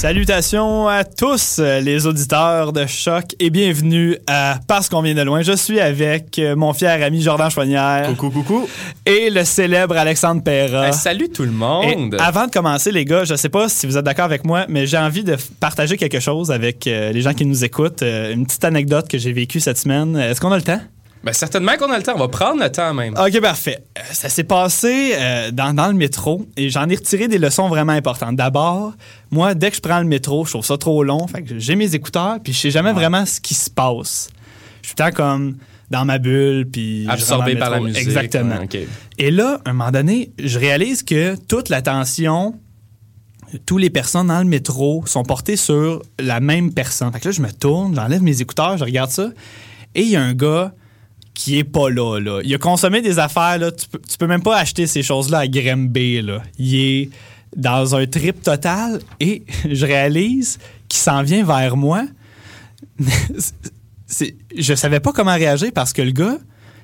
Salutations à tous les auditeurs de Choc et bienvenue à Parce qu'on vient de loin. Je suis avec mon fier ami Jordan Chouanière. Coucou, coucou. Et le célèbre Alexandre Perra. Salut tout le Et monde. avant de commencer, les gars, je sais pas si vous êtes d'accord avec moi, mais j'ai envie de partager quelque chose avec euh, les gens qui nous écoutent. Euh, une petite anecdote que j'ai vécue cette semaine. Est-ce qu'on a le temps? Ben, certainement qu'on a le temps. On va prendre le temps même. OK, parfait. Euh, Ça s'est passé euh, dans, dans le métro et j'en ai retiré des leçons vraiment importantes. D'abord, moi, dès que je prends le métro, je trouve ça trop long. Fait que j'ai mes écouteurs puis je sais jamais vraiment ce qui se passe. Je suis tout le temps comme dans ma bulle puis Absorbé par la musique. Exactement. ouais. Et là, à un moment donné, je réalise que toute l'attention, toutes les personnes dans le métro sont portées sur la même personne. Fait que là, je me tourne, j'enlève mes écouteurs, je regarde ça, et il y a un gars qui est pas là, là. Il a consommé des affaires, là. Tu peux, tu peux même pas acheter ces choses-là à Grimby, là. Il est dans un trip total et je réalise qu'il s'en vient vers moi. C'est- je savais pas comment réagir parce que le gars,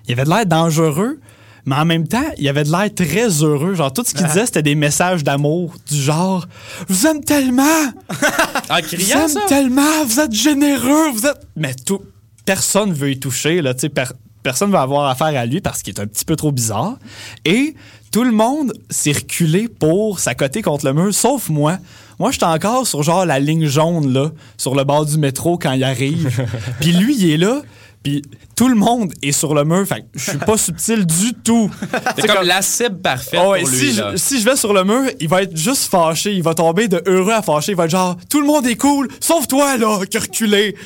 il avait de l'air dangereux, mais en même temps, il avait de l'air très heureux. Genre, tout ce qu'il disait, c'était des messages d'amour, du genre « Je vous aime tellement! En Je vous criant aime ça? tellement! Vous êtes généreux! Vous êtes... » Mais tout, personne veut y toucher, là, tu sais, personne va avoir affaire à lui parce qu'il est un petit peu trop bizarre. Et tout le monde s'est reculé pour s'accoter contre le mur, sauf moi. Moi, j'étais encore sur genre la ligne jaune, là, sur le bord du métro quand il arrive. Puis lui, il est là, puis tout le monde est sur le mur. Fait que je suis pas subtil du tout. C'est comme la cible parfaite Oh, ouais, pour lui. si, là. je, si je vais sur le mur, il va être juste fâché. Il va tomber de heureux à fâché. Il va être genre, tout le monde est cool, sauf toi, là, qui reculé.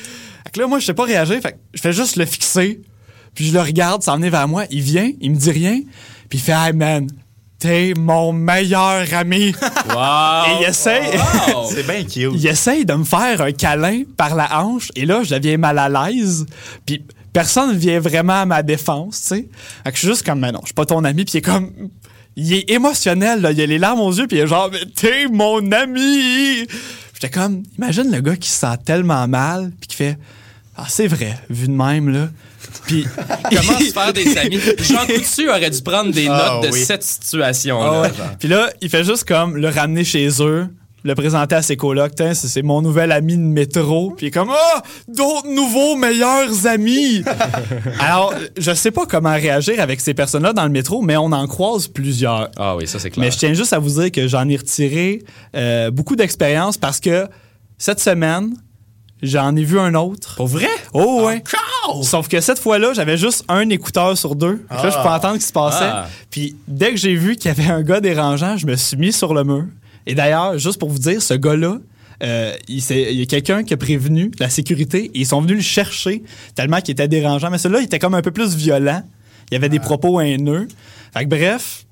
Fait que là, moi, je sais pas réagir. Fait que je fais juste le fixer. Puis je le regarde s'en venir vers moi. Il vient, il me dit rien. Puis il fait, hey man, t'es mon meilleur ami. Wow. Et il essaie. Wow. C'est bien cute. il essaye de me faire un câlin par la hanche et là je deviens mal à l'aise puis personne vient vraiment à ma défense tu sais fait que je suis juste comme mais non je suis pas ton ami puis il est comme il est émotionnel là. il a les larmes aux yeux puis il est genre mais t'es mon ami j'étais comme imagine le gars qui se sent tellement mal puis qui fait ah c'est vrai vu de même là puis Comment se faire des amis? Jean Coutu aurait dû prendre des Ah, notes de oui. cette situation-là. Ouais. genre. Puis là, il fait juste comme le ramener chez eux, le présenter à ses colocs. Tiens, C'est mon nouvel ami de métro. Puis il est comme Ah, d'autres nouveaux meilleurs amis. Alors, je sais pas comment réagir avec ces personnes-là dans le métro, mais on en croise plusieurs. Ah oui, ça c'est clair. Mais je tiens juste à vous dire que j'en ai retiré euh, beaucoup d'expérience parce que cette semaine, j'en ai vu un autre. Pour vrai? Oh ouais. Sauf que cette fois-là, j'avais juste un écouteur sur deux. Là, je peux entendre ce qui se passait. Ah. Puis dès que j'ai vu qu'il y avait un gars dérangeant, je me suis mis sur le mur. Et d'ailleurs, juste pour vous dire, ce gars-là, euh, il, y a quelqu'un qui a prévenu la sécurité et ils sont venus le chercher tellement qu'il était dérangeant. Mais celui-là, il était comme un peu plus violent. Il y avait des propos haineux. Fait que bref,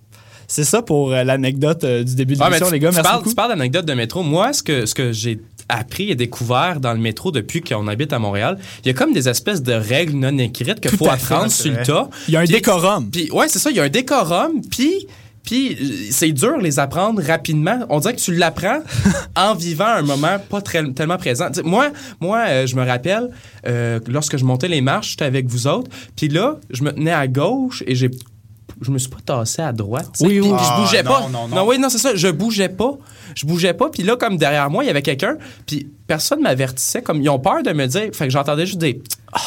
c'est ça pour euh, l'anecdote euh, du début de Ah, l'émission, les gars. tu Merci parles, beaucoup. tu parles d'anecdotes de métro. Moi, ce que, ce que j'ai appris et découvert dans le métro depuis qu'on habite à Montréal, il y a comme des espèces de règles non écrites qu'il faut apprendre sur le tas. Il y a un décorum. Puis, ouais, c'est ça, il y a un décorum, puis. Puis euh, c'est dur les apprendre rapidement. On dirait que tu l'apprends en vivant un moment pas très, tellement présent. Moi, moi, euh, je me rappelle euh, lorsque je montais les marches, j'étais avec vous autres. Puis là, je me tenais à gauche et j'ai je me suis pas tassé à droite. tu. Oui, oui. je Ah, bougeais non, pas. non, non. oui, non, c'est ça. Je bougeais pas. Je bougeais pas. Puis là, comme derrière moi, il y avait quelqu'un. Puis personne m'avertissait. Comme ils ont peur de me dire. Fait que j'entendais juste des. Tu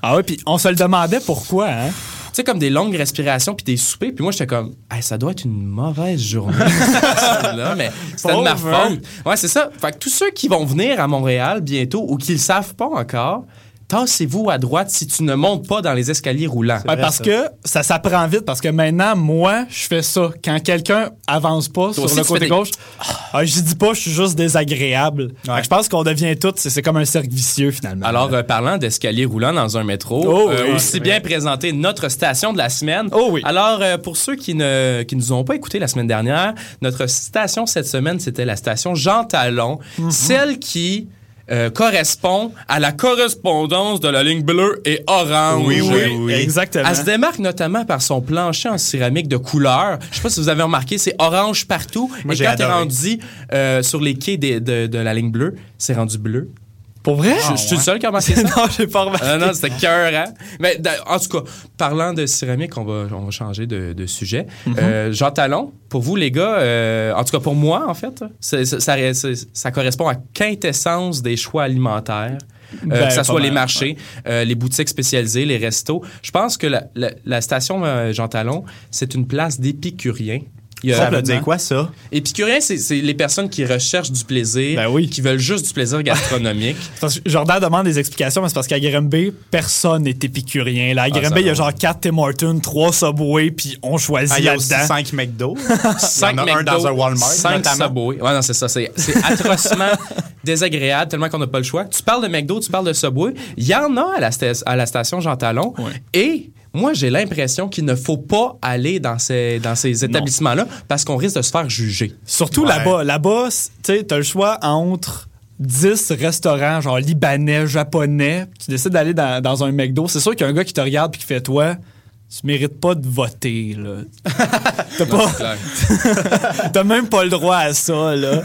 Ah ouais, puis on se le demandait pourquoi, hein? sais, comme des longues respirations puis des soupers. Puis moi, j'étais comme. Hey, ça doit être une mauvaise journée. mais c'était de ma hein? faute. Ouais, c'est ça. Fait que tous ceux qui vont venir à Montréal bientôt ou qui le savent pas encore, tassez-vous à droite si tu ne montes pas dans les escaliers roulants. Ouais, parce que ça s'apprend vite parce que maintenant moi je fais ça quand quelqu'un avance pas sur le côté des- gauche ah, je dis pas je suis juste désagréable je pense qu'on devient tous c'est comme un cercle vicieux finalement Alors, euh, parlant d'escalier roulant dans un métro, Oh euh, oui. aussi bien présenter notre station de la semaine. Oh oui. Alors, euh, pour ceux qui ne qui nous ont pas écouté la semaine dernière, notre station cette semaine, c'était la station Jean Talon, Mm-hmm. celle qui euh, correspond à la correspondance de la ligne bleue et orange. Oui, oui, oui. exactement Elle se démarque notamment par son plancher en céramique de couleur. Je sais pas si vous avez remarqué, c'est orange partout. Moi, et quand t'es rendu euh, sur les quais des- de, de la ligne bleue, c'est rendu bleu. Pour vrai? Je, je suis le seul qui a remarqué ça. non j'ai pas remarqué Ah non, c'était cœur, hein? Mais en tout cas, parlant de céramique, on va, on va changer de, de sujet. Mhm. Euh, Jean Talon, pour vous, les gars, euh, en tout cas pour moi, en fait, ça, correspond à quintessence des choix alimentaires. Euh, Ben, que ce soit les marchés, les boutiques spécialisées, les restos. Je pense que la, la- la station Jean Talon, c'est une place d'épicuriens. Il y a- Ça veut dire quoi, ça? Épicuriens, c'est les personnes qui recherchent du plaisir, Ben oui. qui veulent juste du plaisir gastronomique. Parce que Jordan demande des explications, mais c'est parce qu'à Grimby, personne n'est épicurien. Là. À Ah, Grimby, il y a genre 4 Tim Hortons, 3 Subway, puis on choisit Ah, il y a aussi là-dedans. 5 McDo. Cinq Il y en a un dans un Walmart, cinq notamment. Subway. Ouais, non, c'est ça. C'est c'est atrocement désagréable, tellement qu'on n'a pas le choix. Tu parles de McDo, tu parle de Subway. Il y en a à la, sta- à la station Jean Talon. Et moi, j'ai l'impression qu'il ne faut pas aller dans ces, dans ces établissements-là parce qu'on risque de se faire juger. Surtout Ouais. là-bas. Là-bas, tu sais, t'as le choix entre 10 restaurants, genre libanais, japonais. puis Tu décides d'aller dans, dans un McDo. C'est sûr qu'il y a un gars qui te regarde et qui fait Toi, tu mérites pas de voter, là. T'as pas-. T'as même pas le droit à ça, là.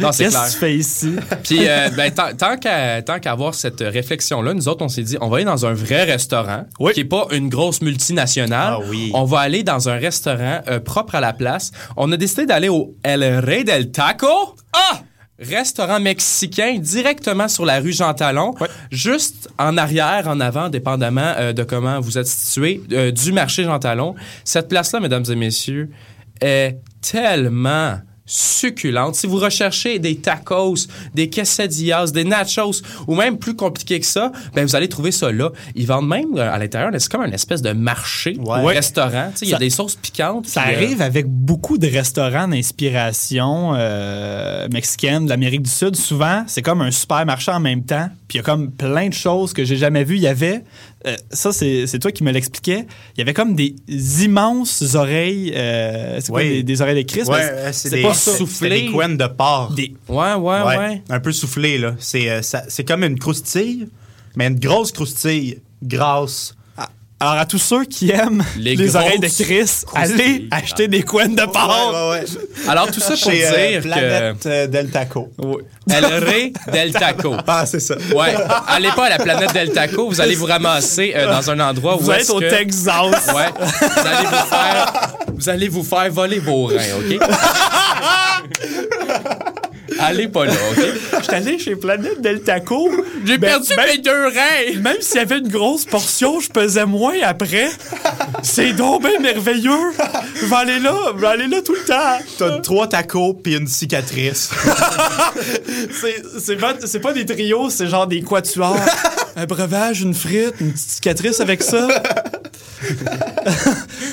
Non, c'est Qu'est-ce clair. que tu fais ici? Puis, euh, ben, tant, tant qu'à tant qu'à avoir cette réflexion-là, nous autres, on s'est dit, on va aller dans un vrai restaurant Oui. qui est pas une grosse multinationale. Ah oui. On va aller dans un restaurant euh, propre à la place. On a décidé d'aller au El Rey del Taco. Ah! Restaurant mexicain directement sur la rue Jean Talon, juste en arrière, en avant, dépendamment euh, de comment vous êtes situé, euh, du marché Jean Talon. Cette place-là, mesdames et messieurs, est tellement succulente. Si vous recherchez des tacos, des quesadillas, des nachos, ou même plus compliqué que ça, ben vous allez trouver ça là. Ils vendent même euh, à l'intérieur, c'est comme un espèce de marché, Ouais. restaurant. Tu sais, Il y a Ça- des sauces piquantes. Ça puis, euh, arrive avec beaucoup de restaurants d'inspiration euh, mexicaine de l'Amérique du Sud. Souvent, c'est comme un supermarché en même temps. Puis il y a comme plein de choses que j'ai jamais vues. Il y avait, euh, ça c'est c'est toi qui me l'expliquais, il y avait comme des immenses oreilles, euh, c'est quoi, Oui. des, des oreilles de Christ? Ouais, mais euh, c'est c'est des, pas c'est des couennes de porc. Des- Ouais, ouais, ouais. Ouais, Un peu soufflé, là. C'est euh, ça- c'est comme une croustille, mais une grosse croustille grasse. Alors à tous ceux qui aiment Les les, oreilles de Chris, allez acheter des couennes de porc. Ouais, ouais, ouais. Alors tout ça pour Chez euh, dire Planète euh, Del Taco. que El Rey del Taco. Ah, c'est ça. Ouais, allez pas à la planète del Taco, vous allez vous ramasser euh, dans un endroit où Vous êtes au que- Texas. Ouais, vous allez vous faire vous allez vous faire voler vos reins, OK? Allez pas là, OK? Je suis allé chez Planète Del Taco. J'ai Ben, perdu ben, mes deux reins! Même s'il y avait une grosse portion, je pesais moins après. C'est donc bien merveilleux. Je vais aller là, je vais aller là tout le temps. T'as trois tacos puis une cicatrice. C'est- pas, pas des trios, c'est genre des quatuors. Un breuvage, une frite, une petite cicatrice avec ça.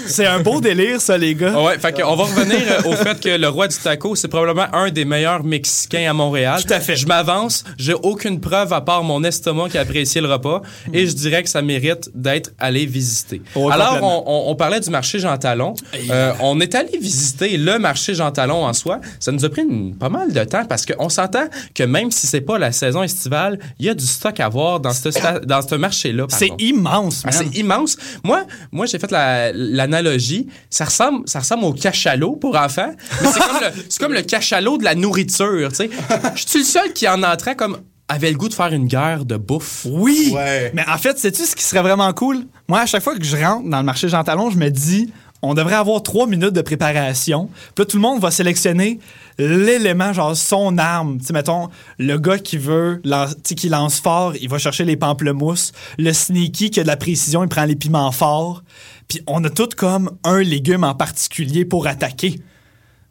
C'est un beau délire, ça, les gars. Ouais, fait qu'on va revenir euh, au fait que le roi du taco, c'est probablement un des meilleurs Mexicains à Montréal. Tout à fait. Je m'avance, j'ai aucune preuve à part mon estomac qui a apprécié le repas et je dirais que ça mérite d'être allé visiter. Oh, Alors, on, on- on parlait du marché Jean Talon. Euh, on est allé visiter le marché Jean Talon en soi. Ça nous a pris une- pas mal de temps parce qu'on s'entend que même si c'est pas la saison estivale, il y a du stock à voir dans ce, dans ce marché-là. C'est immense, Ah, c'est immense. Moi, moi j'ai fait la- Ça ressemble, ça ressemble au cachalot pour enfants, mais c'est comme, le- c'est comme le cachalot de la nourriture. tu sais. Je suis le seul qui en entrant comme avait le goût de faire une guerre de bouffe. Oui! Ouais. Mais en fait, sais-tu ce qui serait vraiment cool? Moi, à chaque fois que je rentre dans le marché Jean Talon, je me dis, on devrait avoir trois minutes de préparation. Puis là, tout le monde va sélectionner l'élément, genre son arme. Tu sais, mettons, le gars qui veut, lan- tu sais, qui lance fort, il va chercher les pamplemousses. Le sneaky qui a de la précision, il prend les piments forts. Puis on a tout comme un légume en particulier pour attaquer.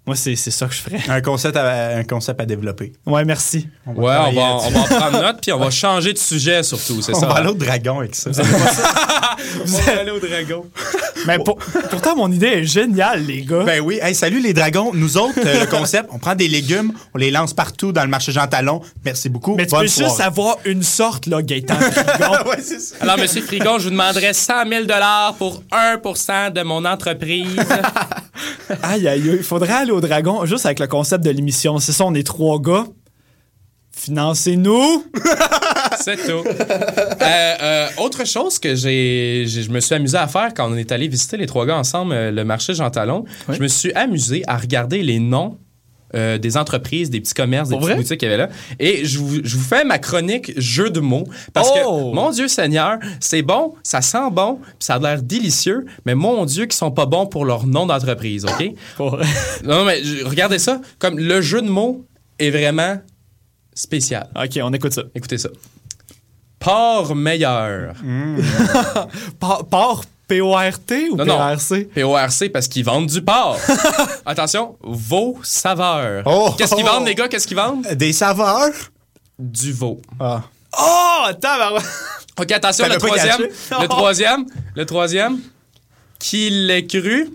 Moi, c'est c'est ça que je ferais. Un concept à, un concept à développer. Ouais, merci. On va Ouais, on va, on va en prendre note, puis on va changer de sujet surtout, c'est On ça. va aller au dragon avec ça. On va aller au dragon. Mais pour- pourtant, mon idée est géniale, les gars. Ben oui. Hey, salut les dragons. Nous autres, euh, le concept, on prend des légumes, on les lance partout dans le marché Jean Talon. Merci beaucoup. Mais tu Bonne peux juste avoir une sorte, là, Gaëtan Frigon. ouais, c'est ça. Alors, Monsieur Frigon, je vous demanderais 100 000 pour 1% de mon entreprise. aïe, aïe, aïe. Il faudrait aller au dragon, juste avec le concept de l'émission. C'est ça, on est trois gars. Financez-nous. C'est tout. Euh, euh, autre chose que j'ai, j'ai- je me suis amusé à faire quand on est allé visiter les trois gars ensemble euh, le marché Jean Talon, je me suis amusé à regarder les noms euh, des entreprises, des petits commerces, des Pour petites vrai? boutiques qu'il y avait là. Et je vous, je vous fais ma chronique jeu de mots. Parce Oh! que, mon Dieu Seigneur, c'est bon, ça sent bon, puis ça a l'air délicieux, mais mon Dieu, qu'ils sont pas bons pour leur nom d'entreprise, OK? Pour- non, mais regardez ça, comme le jeu de mots est vraiment spécial. OK, on écoute ça. Écoutez ça. Port meilleur. Par P-O-R-T ou Non? PORC parce qu'ils vendent du porc. Attention, vos saveurs. Oh! Qu'est-ce qu'ils vendent, les gars? Qu'est-ce qu'ils vendent? Des saveurs? Du veau. Ah. Oh, tabarouette. OK, attention, le troisième. Le troisième. Le troisième. Qu'il ait cru.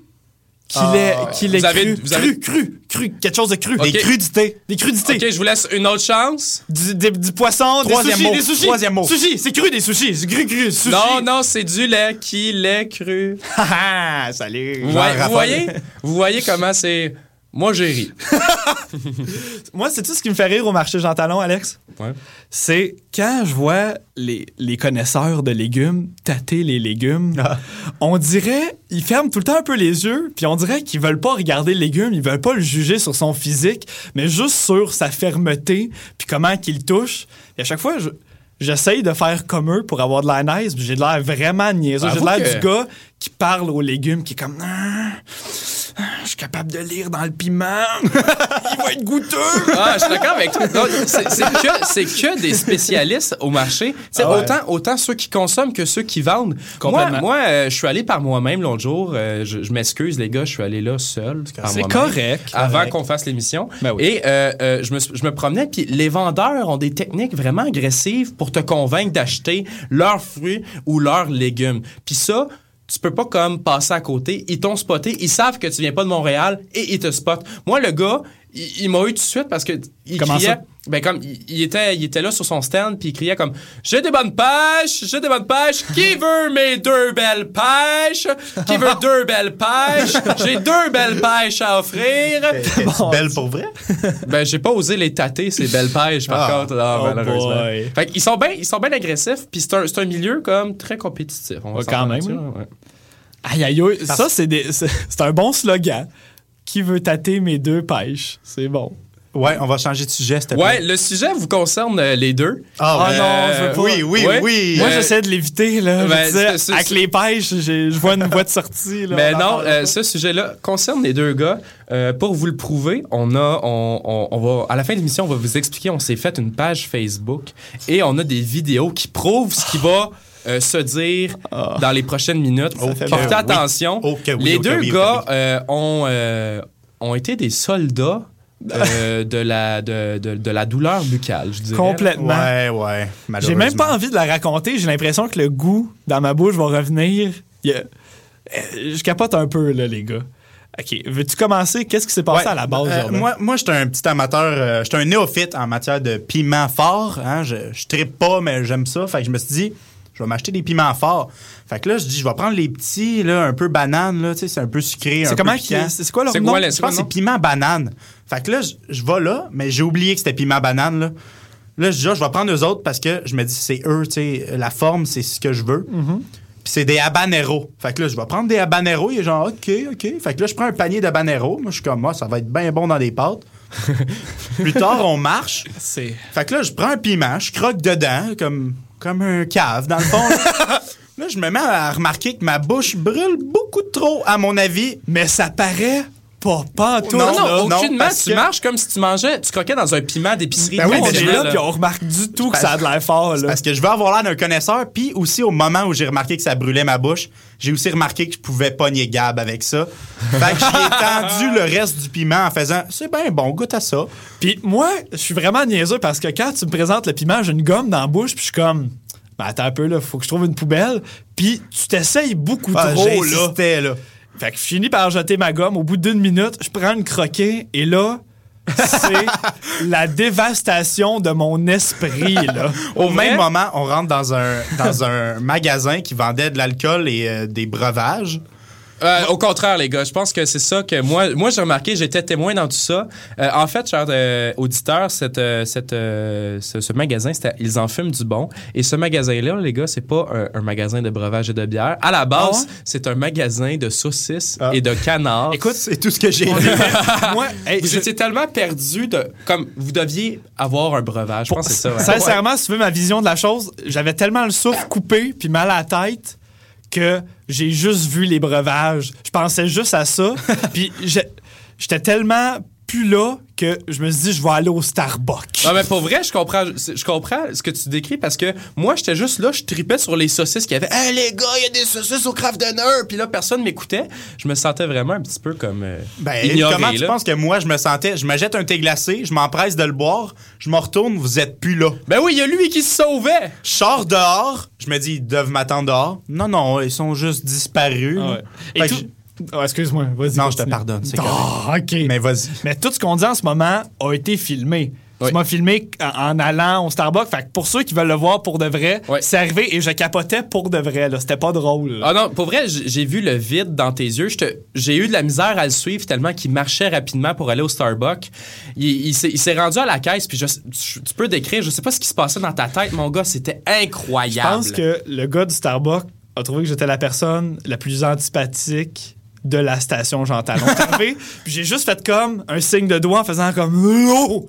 Qu'il est, qu'il est Vous avez- cru. avez- Cru, cru, cru. Quelque chose de cru. Des crudités. Des crudités. OK, je vous laisse une autre chance. Du, des- du poisson, Troisième des sushis, mot. des sushis. Troisième mot. Sushi, c'est cru des sushis. C'est cru, cru, sushi. Non, non, c'est du lait. Qu'il ait cru. Ah, ah, salut. Vous, voyez, vous voyez? Vous voyez comment c'est... Moi, j'ai ri. Moi, c'est tout ce qui me fait rire au marché Jean Talon, Alex? Ouais. C'est quand je vois les, les connaisseurs de légumes tâter les légumes, Ah. on dirait, ils ferment tout le temps un peu les yeux, puis on dirait qu'ils veulent pas regarder le légume, ils veulent pas le juger sur son physique, mais juste sur sa fermeté, puis comment qu'il touche. Et à chaque fois, je- J'essaye de faire comme eux pour avoir de l'air nice, puis j'ai de l'air vraiment niaiseux. J'ai de l'air que- du gars qui parle aux légumes, qui est comme Ah, Je suis capable de lire dans le piment. Il va être goûteux. Ah, je suis d'accord avec toi. C'est que, c'est que des spécialistes au marché. Tu sais, Ah ouais. autant, autant ceux qui consomment que ceux qui vendent. Moi, Complètement. moi euh, je suis allé par moi-même l'autre jour. Euh, je je m'excuse, les gars, je suis allé là seul. C'est correct. Avant qu'on fasse l'émission. Ben oui. Et euh, euh, je, me, je me promenais, puis les vendeurs ont des techniques vraiment agressives pour te convaincre d'acheter leurs fruits ou leurs légumes. Puis ça, tu peux pas comme passer à côté. Ils t'ont spoté, ils savent que tu viens pas de Montréal et ils te spotent. Moi, le gars, il, il m'a eu tout de suite parce que il Comment criait. ça? Ben comme il, il était, il était là sur son stand puis il criait comme j'ai des bonnes pêches, j'ai des bonnes pêches. Qui veut mes deux belles pêches? Qui veut deux belles pêches? J'ai deux belles pêches à offrir. Est-ce belle pour vrai? Ben, j'ai pas osé les tâter, ces belles pêches, par Ah. contre. Oh malheureusement. boy. Fait qu'ils sont bien ils sont bien agressifs, puis c'est un, c'est un milieu comme très compétitif. On va Ouais, quand même, ouais. Aïe, aïe, aïe. Ça, c'est des- c'est c'est un bon slogan. Qui veut tâter mes deux pêches? C'est bon. Ouais, on va changer de sujet, s'il te plaît. Ouais, le sujet vous concerne euh, les deux. Ah, Ah ouais. non, je veux pas. Oui, oui, Ouais. oui. Moi, Euh, j'essaie de l'éviter, là. Je ben, disais, avec les pêches, j'ai- je vois une voie de sortie. Là, Mais On en non, euh, ce sujet-là concerne les deux gars. Euh, pour vous le prouver, on a, on, on- on va, à la fin de l'émission, on va vous expliquer. On s'est fait une page Facebook et on a des vidéos qui prouvent ce qui va euh, se dire dans les prochaines minutes. Oh Portez oui. attention. Oh oui, les oh deux oui, oh gars euh, ont, euh, ont été des soldats. Euh, de, la, de, de- de la douleur buccale, je dirais. Complètement. Ouais, ouais. J'ai même pas envie de la raconter. J'ai l'impression que le goût dans ma bouche va revenir. Euh, Je capote un peu, là, les gars. OK. Veux-tu commencer? Qu'est-ce qui s'est passé Ouais, à la base? euh, moi, moi j'étais un petit amateur, euh, j'étais un néophyte en matière de piment fort. Hein, je, je trippe pas, mais j'aime ça. Fait que je me suis dit, je vais m'acheter des piments forts. Fait que là, je dis, je vais prendre les petits, là, un peu banane, là, tu sais, c'est un peu sucré, un c'est peu comment piquant. C'est quoi leur C'est nom? quoi, Je pense que c'est piment banane. Fait que là, je, vais là, mais j'ai oublié que c'était piment banane, là. Là, je dis, ah, je vais prendre eux autres parce que je me dis, c'est eux, tu sais, la forme, c'est ce que je veux. Puis c'est des habaneros. Fait que là, je vais prendre des habaneros. Il est genre, OK, OK. Fait que là, je prends un panier d'habaneros. Moi, je suis comme, moi, ça va être bien bon dans les pâtes. Plus tard, on marche. C'est... Fait que là, je prends un piment, je croque dedans, comme, comme un cave, dans le fond. là. Là, je me mets à remarquer que ma bouche brûle beaucoup trop, à mon avis. Mais ça paraît pas, pas tout. Non, Non, non, aucunement. tu que- marches comme si tu mangeais, tu croquais dans un piment d'épicerie. Ben oui, on est là, puis on remarque du tout que ça a de l'air fort. Là. Parce que je veux avoir l'air d'un connaisseur. Puis aussi, au moment où j'ai remarqué que ça brûlait ma bouche, j'ai aussi remarqué que je pouvais pogner Gab avec ça. Fait que j'y ai tendu le reste du piment en faisant C'est bien bon, goûte à ça. Puis moi, je suis vraiment niaiseux parce que quand tu me présentes le piment, j'ai une gomme dans la bouche, puis je suis comme. Ben attends un peu, là, faut que je trouve une poubelle. Puis tu t'essayes beaucoup Ah, trop, là. Fait que je finis par jeter ma gomme. Au bout d'une minute, je prends une croquet et là, c'est la dévastation de mon esprit, là. Au même moment, on rentre dans un, dans un magasin qui vendait de l'alcool et euh, des breuvages. Euh, au contraire, les gars, je pense que c'est ça que moi, moi j'ai remarqué, j'étais témoin dans tout ça. Euh, en fait, chers euh, auditeurs, cette, euh, cette, ce, ce magasin, Ils en fument du bon. Et ce magasin-là, les gars, c'est pas un, un magasin de breuvage et de bière. À la base, Ah ouais? c'est un magasin de saucisses Ah. et de canards. Écoute, c'est tout ce que j'ai moi, hey, vous je- étiez tellement perdu de. Comme vous deviez avoir un breuvage. Je pense que c'est ça. ouais. Sincèrement, si tu veux ma vision de la chose, j'avais tellement le souffle coupé puis mal à la tête que j'ai juste vu les breuvages. Je pensais juste à ça. puis j'étais tellement plus là que je me suis dit, je vais aller au Starbucks. Non, mais pour vrai, je comprends, je comprends ce que tu décris parce que moi, j'étais juste là, je tripais sur les saucisses qu'il y avait. Hey, les gars, il y a des saucisses au Kraft Dinner! Puis là, personne m'écoutait. Je me sentais vraiment un petit peu comme. euh, Ben, ignoré, comment tu là. penses que moi, je me sentais? Je me jette un thé glacé, je m'empresse de le boire, je me retourne, vous êtes plus là. Ben oui, il y a lui qui se sauvait! Je sors dehors, je me dis, ils doivent m'attendre dehors. Non, non, ils sont juste disparus. Ah ouais. Et tout- Oh, excuse-moi, vas-y. Non, je te pardonne, c'est Ah, OK. Mais vas-y. Mais tout ce qu'on dit en ce moment a été filmé. Oui. Tu m'as filmé en, allant au Starbucks. Fait que pour ceux qui veulent le voir pour de vrai, Oui. c'est arrivé et je capotais pour de vrai. là. C'était pas drôle. là. Ah non, pour vrai, j'ai vu le vide dans tes yeux. Je J'ai eu de la misère à le suivre tellement qu'il marchait rapidement pour aller au Starbucks. Il, il s'est il s'est rendu à la caisse, puis je- tu tu peux décrire, je sais pas ce qui se passait dans ta tête, mon gars, c'était Je incroyable. pense que le gars du Starbucks a trouvé que j'étais la personne la plus antipathique de la station Jean Talon. Puis j'ai juste fait comme un signe de doigt en faisant comme non,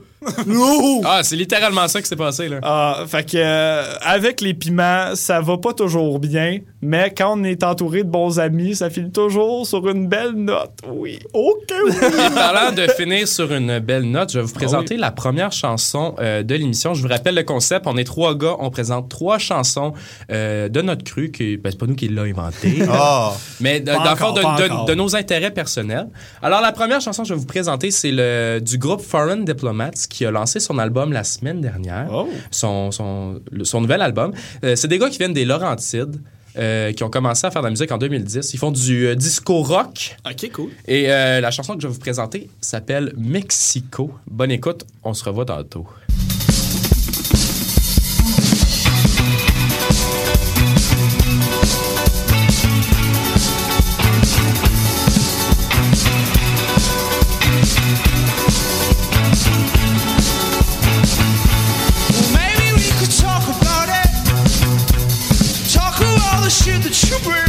non. Ah, c'est littéralement ça qui s'est passé, là. Ah, fait que euh, avec les piments, ça va pas toujours bien, mais quand on est entouré de bons amis, ça file toujours sur une belle note. Oui. OK. Et parlant de finir sur une belle note, je vais vous Ah présenter la première chanson euh, de l'émission. Je vous rappelle le concept. On est trois gars, on présente trois chansons euh, de notre cru. Qui, ben, c'est pas nous qui l'a inventé. Ah. Mais de, dans encore, de, de- nos intérêts personnels. Alors, la première chanson que je vais vous présenter, c'est le, du groupe Foreign Diplomats qui a lancé son album la semaine dernière. Oh. Son, son, le- son nouvel album. Euh, c'est des gars qui viennent des Laurentides. euh, qui ont commencé à faire de la musique en 2010. Ils font du euh, disco rock. OK, cool. Et la chanson que je vais vous présenter s'appelle Mexico. Bonne écoute, on se revoit tantôt. break.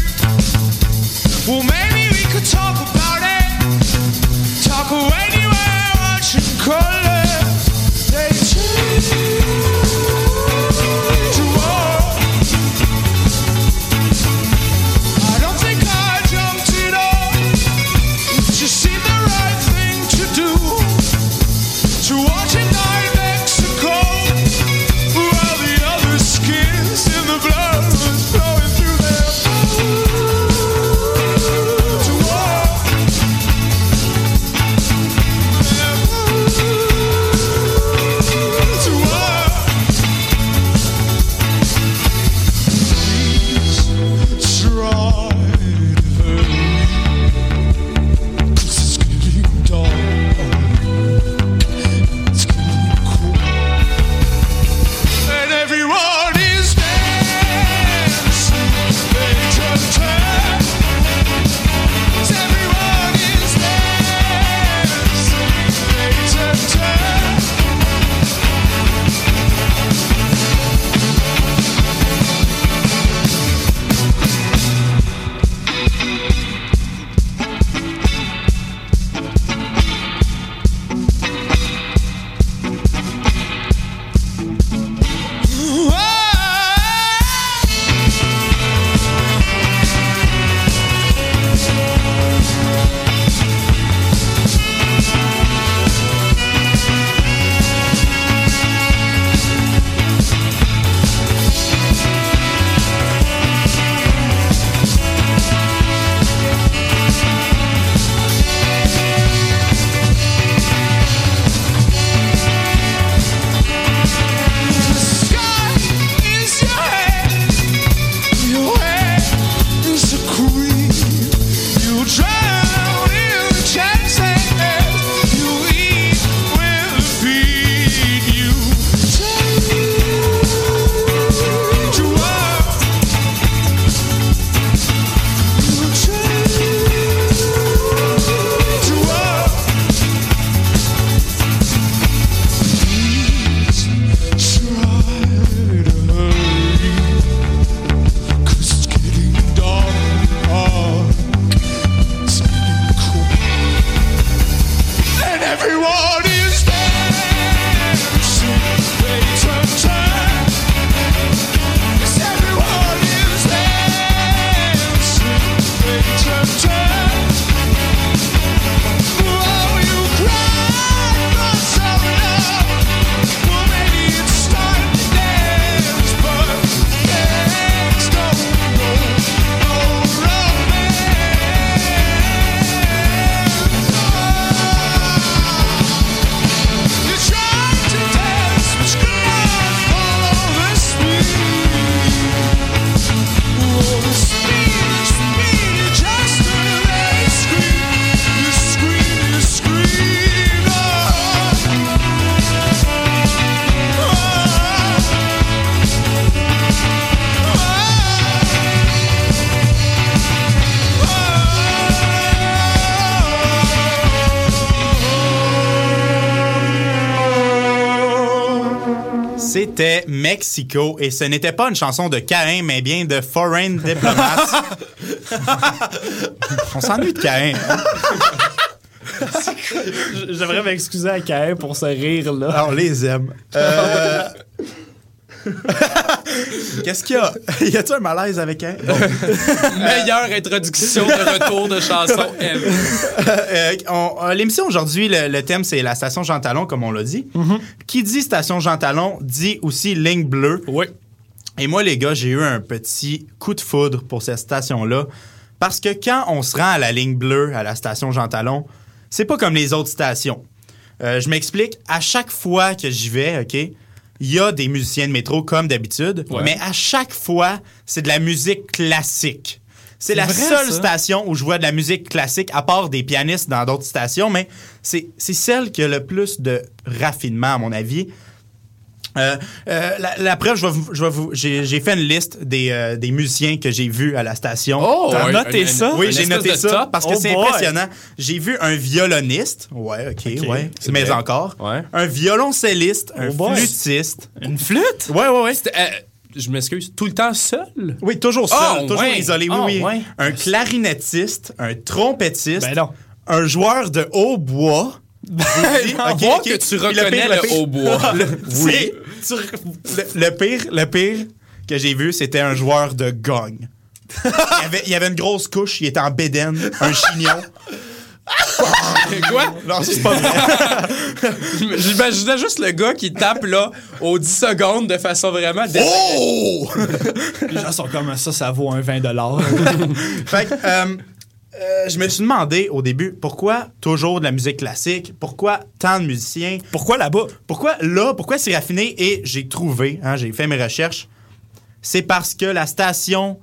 C'était Mexico et ce n'était pas une chanson de Cain, mais bien de Foreign Diplomat. On s'ennuie de Cain. hein? J'aimerais m'excuser à Caen pour ce rire-là. Ah, on les aime. Euh, Qu'est-ce qu'il y a? y a-tu un malaise avec? Bon. Meilleure introduction de retour de chanson ever. Euh, on- euh, L'émission aujourd'hui, le, le thème, c'est la station Jean Talon, comme on l'a dit. Qui dit station Jean Talon dit aussi ligne bleue. Oui. Et moi, les gars, j'ai eu un petit coup de foudre pour cette station-là. Parce que quand on se rend à la ligne bleue, à la station Jean Talon, c'est pas comme les autres stations. Euh, je m'explique. À chaque fois que j'y vais, OK, il y a des musiciens de métro comme d'habitude. Ouais. Mais à chaque fois, c'est de la musique classique. C'est la vrai, seule ça. station où je vois de la musique classique, à part des pianistes dans d'autres stations, mais c'est c'est celle qui a le plus de raffinement, à mon avis. Euh, euh, la, la preuve, je vais vous- je vais vous- j'ai j'ai fait une liste des, euh, des musiciens que j'ai vus à la station. Oh, T'as noté un- ça? oui, j'ai noté ça top. parce que Oh c'est impressionnant. J'ai vu un violoniste, ouais, ok, Ok, ouais, mais vrai. encore, Ouais. un violoncelliste, un Oh flûtiste, Une flûte? ouais, ouais, ouais. Je m'excuse, tout le temps seul? Oui, toujours seul, Ah, toujours ouais. isolé, oui, oui. Un clarinettiste, un trompettiste, Ben non. un joueur de hautbois. Oui, On ok, voit ok. que tu le reconnais pire, le, le pire- hautbois. Oui. Le, le pire, le pire que j'ai vu, c'était un joueur de gong. il, y avait, il y avait une grosse couche, il était en bédaine, un chignon. Quoi? Non, c'est pas vrai. J'imaginais juste le gars qui tape là aux 10 secondes de façon vraiment... Oh! Les gens sont comme ça, ça vaut un 20 fait que, euh, euh, je me suis demandé au début, pourquoi toujours de la musique classique? Pourquoi tant de musiciens? Pourquoi là-bas? Pourquoi là? Pourquoi c'est raffiné? Et j'ai trouvé, hein, j'ai fait mes recherches, c'est parce que la station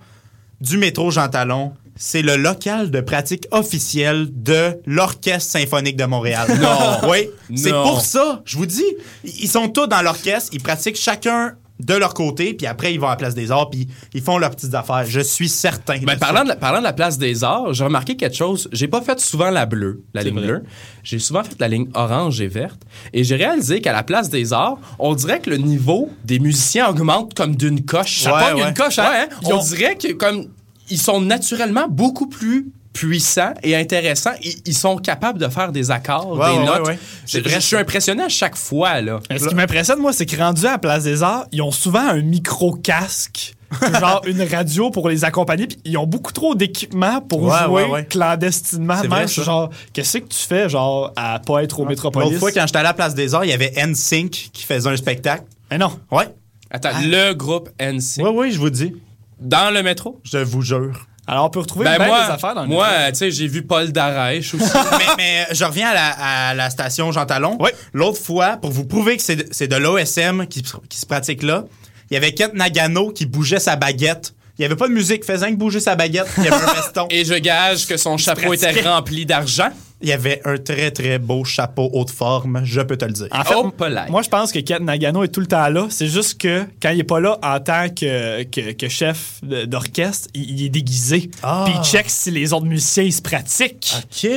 du métro Jean Talon, c'est le local de pratique officiel de l'Orchestre symphonique de Montréal. Non. Oui, c'est pour ça, je vous dis. Ils sont tous dans l'orchestre, ils pratiquent chacun de leur côté, puis après, ils vont à la place des arts, puis ils font leurs petites affaires. Je suis certain. Ben, de parlant, de la, parlant de la place des arts, j'ai remarqué quelque chose. J'ai pas fait souvent la bleue, la ligne vrai. bleue. J'ai souvent fait la ligne orange et verte. Et j'ai réalisé qu'à la place des arts, on dirait que le niveau des musiciens augmente comme d'une coche. Ça Ouais, une coche, hein? Ouais, hein? On dirait que comme ils sont naturellement beaucoup plus puissants et intéressants. Ils, ils sont capables de faire des accords, Ouais, des ouais, notes. ouais, ouais. Je, suis impressionné à chaque fois, là. Ce qui m'impressionne, moi, c'est que rendu à la Place des Arts, ils ont souvent un micro-casque, genre une radio pour les accompagner, puis ils ont beaucoup trop d'équipements pour Ouais, jouer ouais, ouais. clandestinement. C'est Même, vrai, genre, qu'est-ce que tu fais, genre, à pas être au Métropolis? L'autre fois, quand j'étais à la place des arts, il y avait NSYNC qui faisait un spectacle. Mais non. Ouais. Attends, le groupe NC. Oui, oui, je vous dis. Dans le métro? Je vous jure. Alors, on peut retrouver Ben bien moi, des affaires dans le moi euh, tu sais, j'ai vu Paul Darèche aussi. mais, mais je reviens à la, à la station Jean Talon. Oui. L'autre fois, pour vous prouver que c'est de, c'est de l'OSM qui, se- qui se pratique là, il y avait Kent Nagano qui bougeait sa baguette. Il n'y avait pas de musique, rien que bouger sa baguette. Il y avait un veston. Et je gage que son chapeau était rempli d'argent. Il y avait un très, très beau chapeau haute forme, je peux te le dire. En fait, Oh, polite. moi, je pense que Ken Nagano est tout le temps là. C'est juste que quand il est pas là en tant que, que, que chef d'orchestre, il, il est déguisé. Ah. Puis il check si les autres musiciens ils se pratiquent. OK.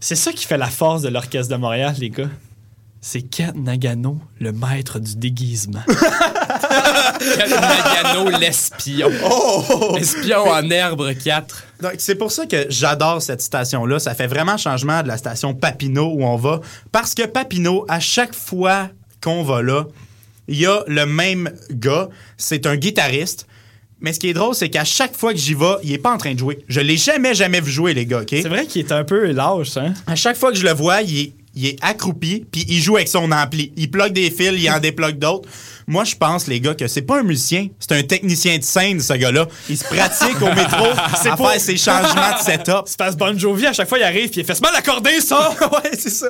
C'est ça qui fait la force de l'Orchestre de Montréal, les gars. C'est Ken Nagano, le maître du déguisement. Ken Nagano, l'espion. Oh! Espion en herbe 4. Donc, c'est pour ça que j'adore cette station-là. Ça fait vraiment changement de la station Papineau où on va. Parce que Papineau, à chaque fois qu'on va là, il y a le même gars. C'est un guitariste. Mais ce qui est drôle, c'est qu'à chaque fois que j'y vais, il est pas en train de jouer. Je l'ai jamais, jamais vu jouer, les gars, OK? C'est vrai qu'il est un peu lâche, hein? À chaque fois que je le vois, il est, il est accroupi, puis il joue avec son ampli. Il plug des fils, il en déplogue d'autres. Moi, je pense, les gars, que c'est pas un musicien, c'est un technicien de scène, ce gars-là. Il se pratique au métro à pas- faire ses changements de setup. C'est parce que Bon Jovi, à chaque fois, il arrive puis il fait « C'est mal accordé, ça! ouais, c'est ça.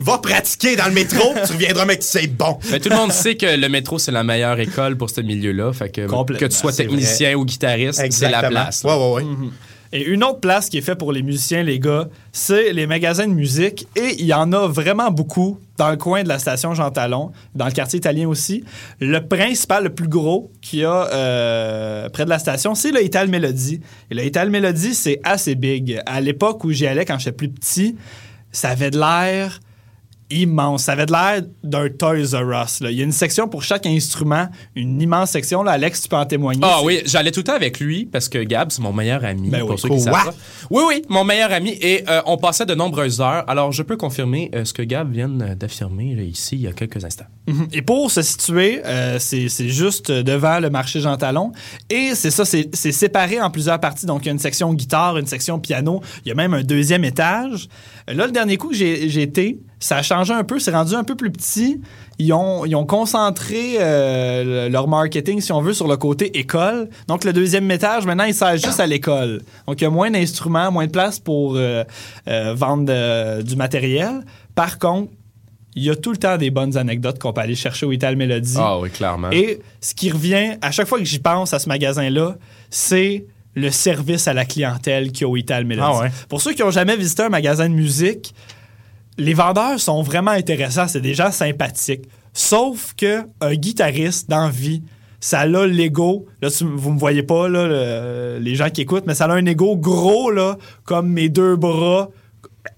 Va pratiquer dans le métro, tu reviendras, mec, c'est bon. Ben, tout le monde sait que le métro, c'est la meilleure école pour ce milieu-là. Fait que, que tu sois technicien ou guitariste, c'est la place. Ouais, ouais, ouais. Et une autre place qui est faite pour les musiciens, les gars, c'est les magasins de musique. Et il y en a vraiment beaucoup dans le coin de la station Jean Talon, dans le quartier italien aussi. Le principal, le plus gros qu'il y a euh, près de la station, c'est le Ital Melody. Et le Ital Melody, c'est assez big. À l'époque où j'y allais, quand j'étais plus petit, ça avait de l'air immense. Ça avait de l'air d'un Toys R Us. là. Il y a une section pour chaque instrument, une immense section. Là, Alex, tu peux en témoigner. Ah oui, j'allais tout le temps avec lui parce que Gab, c'est mon meilleur ami. Ben pour oui. ceux qui savent pas. Oui, oui, mon meilleur ami. Et euh, on passait de nombreuses heures. Alors, je peux confirmer euh, ce que Gab vient d'affirmer là, ici il y a quelques instants. Et pour se situer, euh, c'est juste devant le marché Jean Talon. Et c'est ça, c'est séparé en plusieurs parties. Donc, il y a une section guitare, une section piano. Il y a même un deuxième étage. Euh, Là, le dernier coup que j'ai été, ça a changé un peu. C'est rendu un peu plus petit. Ils ont, ils ont concentré euh, le- leur marketing, si on veut, sur le côté école. Donc, le deuxième étage, maintenant, il sert juste à l'école. Donc, il y a moins d'instruments, moins de place pour euh, euh, vendre du matériel. Par contre, il y a tout le temps des bonnes anecdotes qu'on peut aller chercher au Ital Melody. Ah oui, clairement. Et ce qui revient, à chaque fois que j'y pense à ce magasin-là, c'est le service à la clientèle qu'il y a au Ital Melody. Ah ouais. Pour ceux qui n'ont jamais visité un magasin de musique, les vendeurs sont vraiment intéressants. C'est des gens sympathiques. Sauf que un guitariste dans vie, ça a l'ego. Là, tu- vous me voyez pas, là, le- les gens qui écoutent, mais ça a un ego gros, là, comme mes deux bras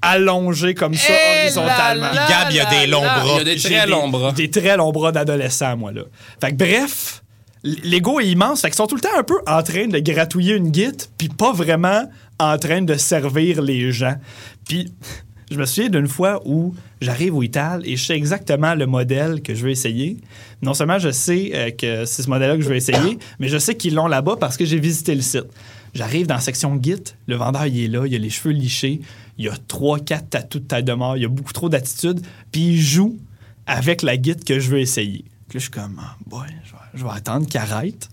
allongés comme ça, horizontalement. Puis Gab, il y a des longs bras. Il y a des très longs bras. Des très longs bras d'adolescent, moi, là. Fait que bref, l'ego est immense. Fait qu'ils sont tout le temps un peu en train de gratouiller une guite, puis pas vraiment en train de servir les gens. Puis je me souviens d'une fois où j'arrive au Ital et je sais exactement le modèle que je veux essayer. Non seulement je sais euh, que c'est ce modèle-là que je veux essayer, mais je sais qu'ils l'ont là-bas parce que j'ai visité le site. J'arrive dans la section Git, le vendeur il est là, il a les cheveux lichés, il y a 3-4 tatous de taille de mort, il y a beaucoup trop d'attitude, puis il joue avec la Git que je veux essayer. Puis là, je suis comme, ah, boy, je vais, je vais attendre qu'il arrête.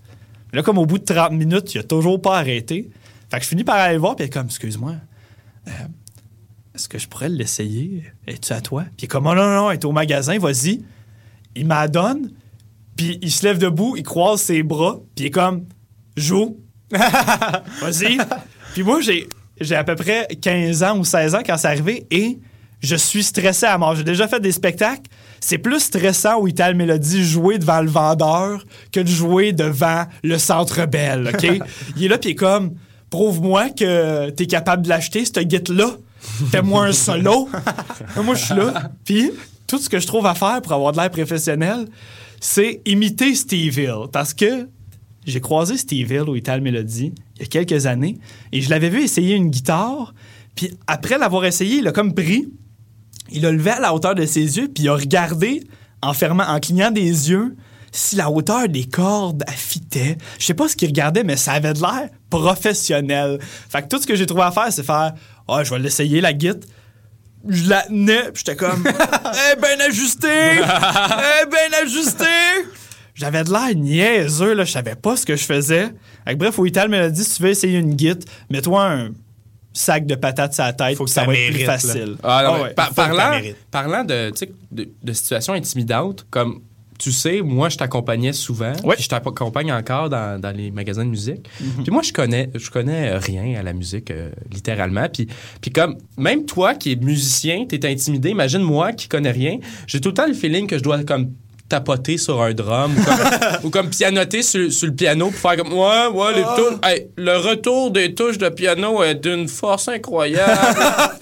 Là, comme au bout de 30 minutes, il a toujours pas arrêté. Fait que je finis par aller le voir, puis il est comme, excuse-moi, euh, est-ce que je pourrais l'essayer? Es-tu à toi? Puis il est comme, oh non, non, non, il est au magasin, vas-y. Il m'adonne, puis il se lève debout, il croise ses bras, puis il est comme, joue. Vas-y. Puis moi, j'ai, j'ai à peu près 15 ans ou 16 ans quand c'est arrivé et je suis stressé à mort. J'ai déjà fait des spectacles. C'est plus stressant où Ital Mélodie jouer devant le vendeur que de jouer devant le Centre Bell, OK? il est là, puis il est comme, prouve-moi que t'es capable de l'acheter, ce guide-là. Fais-moi un solo. moi, je suis là. Puis tout ce que je trouve à faire pour avoir de l'air professionnel, c'est imiter Steve Hill. Parce que j'ai croisé Steve Hill au Ital Melody il y a quelques années et je l'avais vu essayer une guitare. Puis après l'avoir essayé, il a comme pris, il a levé à la hauteur de ses yeux, puis il a regardé en fermant, en clignant des yeux, si la hauteur des cordes affitait. Je sais pas ce qu'il regardait, mais ça avait de l'air professionnel. Fait que tout ce que j'ai trouvé à faire, c'est faire Ah, je vais l'essayer, la guitare. Je la tenais, puis j'étais comme Eh ben ajusté! Eh ben ajusté! J'avais de l'air niaiseux, là. Je savais pas ce que je faisais. Fait que bref, au Ital me l'a dit si tu veux essayer une guitare, mets-toi un sac de patates sur la tête, Faut que ça ça va être plus mérite, facile. Ah, non, ouais. par- parlant, parlant de, de, de situations intimidantes, comme tu sais, moi, je t'accompagnais souvent. Ouais. Puis je t'accompagne encore dans, dans les magasins de musique. Puis moi, je connais, je connais rien à la musique, euh, littéralement. Puis, puis comme, même toi qui es musicien, t'es intimidé. Imagine moi qui connais rien. J'ai tout le temps le feeling que je dois comme tapoter sur un drum ou comme, ou comme pianoter sur, sur le piano pour faire comme ouais ouais les touches hey, le retour des touches de piano est d'une force incroyable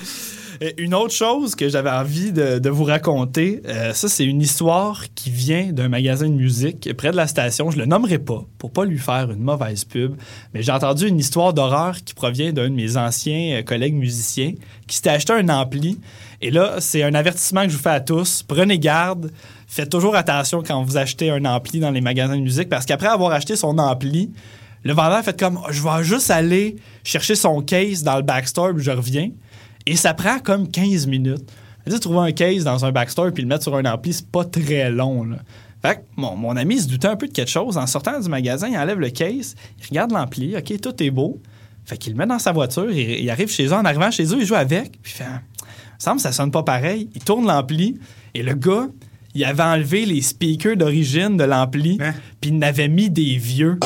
Une autre chose que j'avais envie de, vous raconter, euh, ça c'est une histoire qui vient d'un magasin de musique près de la station. Je le nommerai pas pour pas lui faire une mauvaise pub, mais j'ai entendu une histoire d'horreur qui provient d'un de mes anciens euh, collègues musiciens qui s'était acheté un ampli. Et là, c'est un avertissement que je vous fais à tous. Prenez garde. Faites toujours attention quand vous achetez un ampli dans les magasins de musique parce qu'après avoir acheté son ampli, le vendeur fait comme je vais juste aller chercher son case dans le backstore puis je reviens. Et ça prend comme 15 minutes. Tu trouver un case dans un backstore puis le mettre sur un ampli, c'est pas très long. Là. Fait que mon, mon ami se doutait un peu de quelque chose. En sortant du magasin, il enlève le case, il regarde l'ampli, OK, tout est beau. Fait qu'il le met dans sa voiture, il, il arrive chez eux. En arrivant chez eux, il joue avec, puis il fait me semble que ça sonne pas pareil. Il tourne l'ampli et le gars, il avait enlevé les speakers d'origine de l'ampli, Hein? puis il n'avait mis des vieux.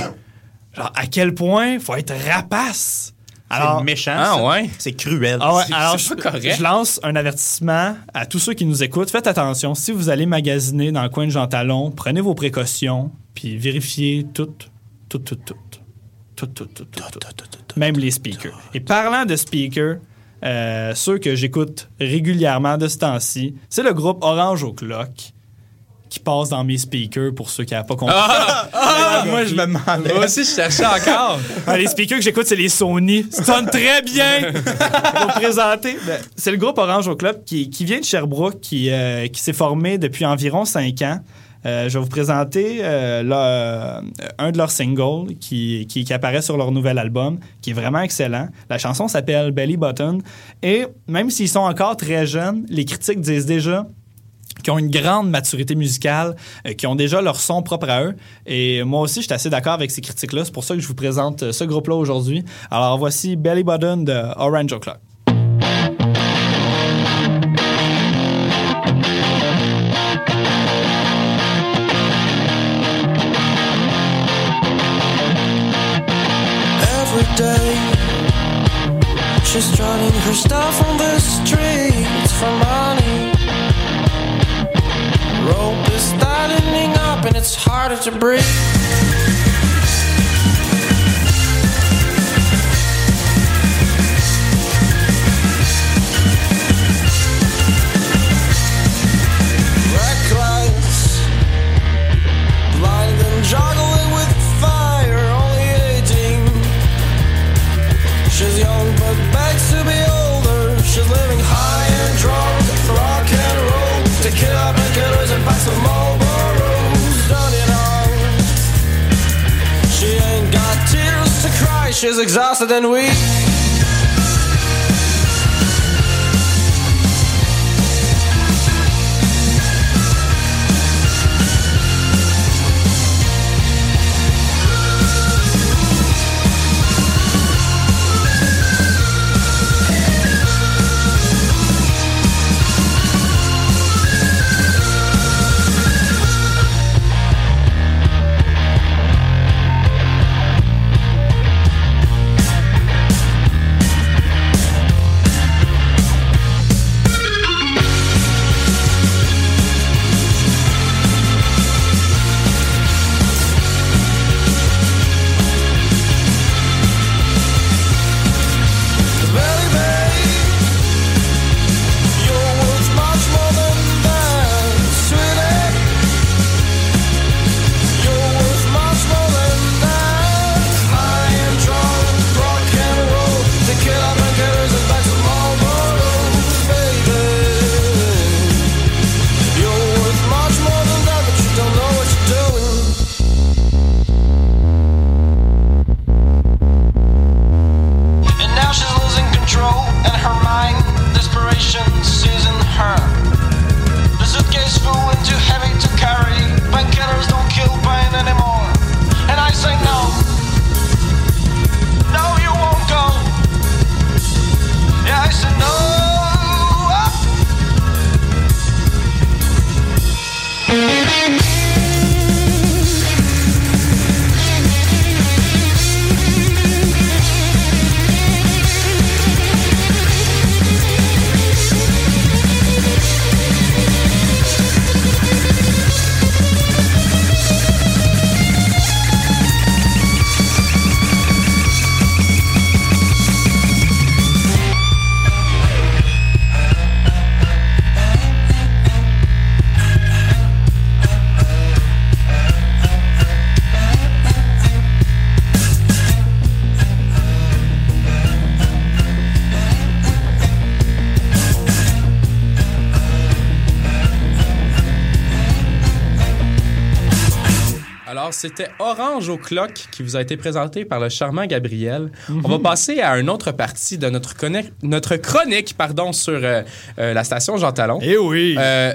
Genre, à quel point faut être rapace? C'est méchant. Ah, ouais? C'est cruel. Ah ouais, C'est- alors c'est je, pas correct. je lance un avertissement à tous ceux qui nous écoutent. Faites attention, si vous allez magasiner dans le coin de Jean Talon, prenez vos précautions, puis vérifiez tout, tout, tout, tout. Tout, tout, tout, tout, tout. Même les speakers. Et parlant de speakers, euh, ceux que j'écoute régulièrement de ce temps-ci, c'est le groupe Orange au Clock qui passe dans mes speakers pour ceux qui n'avaient pas compris. Ah, moi, je me demandais. Moi aussi, je cherchais encore. Ah, les speakers que j'écoute, c'est les Sony. Ça sonne très bien pour présenter. Ben, c'est le groupe Orange au Club qui, qui vient de Sherbrooke, qui, euh, qui s'est formé depuis environ cinq ans. Euh, je vais vous présenter euh, leur- un de leurs singles qui, qui, qui apparaît sur leur nouvel album, qui est vraiment excellent. La chanson s'appelle Belly Button. Et même s'ils sont encore très jeunes, les critiques disent déjà qui ont une grande maturité musicale, euh, qui ont déjà leur son propre à eux. Et moi aussi, je suis assez d'accord avec ces critiques-là. C'est pour ça que je vous présente euh, ce groupe-là aujourd'hui. Alors voici Belly Button de Orange O'Clock. It's harder to breathe. She's exhausted and weak. C'était Orange au clock qui vous a été présenté par le charmant Gabriel. On va passer à une autre partie de notre, chronique pardon, sur euh, euh, la station Jean Talon. Eh oui! Euh,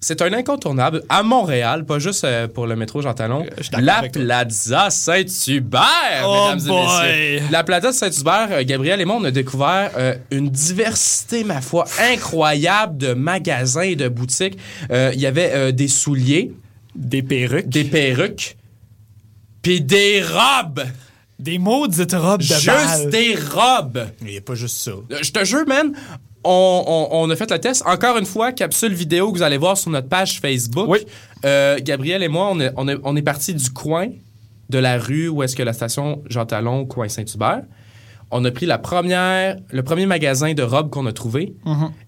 c'est un incontournable à Montréal, pas juste pour le métro Jean Talon. je La. Plaza Saint-Hubert, Oh mesdames boy! et messieurs. La Plaza Saint-Hubert, Gabriel et moi, on a découvert euh, une diversité, ma foi, incroyable de magasins et de boutiques. Euh, Il y avait euh, des souliers, Des perruques. des perruques, puis des robes. Des maudites robes de Juste des robes. Il n'y a pas juste ça. Je te jure, man, on, on- on a fait le test. Encore une fois, capsule vidéo que vous allez voir sur notre page Facebook. Oui. Euh, Gabriel et moi, on est, on est, on est partis du coin de la rue où est-ce que la station Jean Talon, coin Saint-Hubert. on a pris la première, le premier magasin de robes qu'on a trouvé.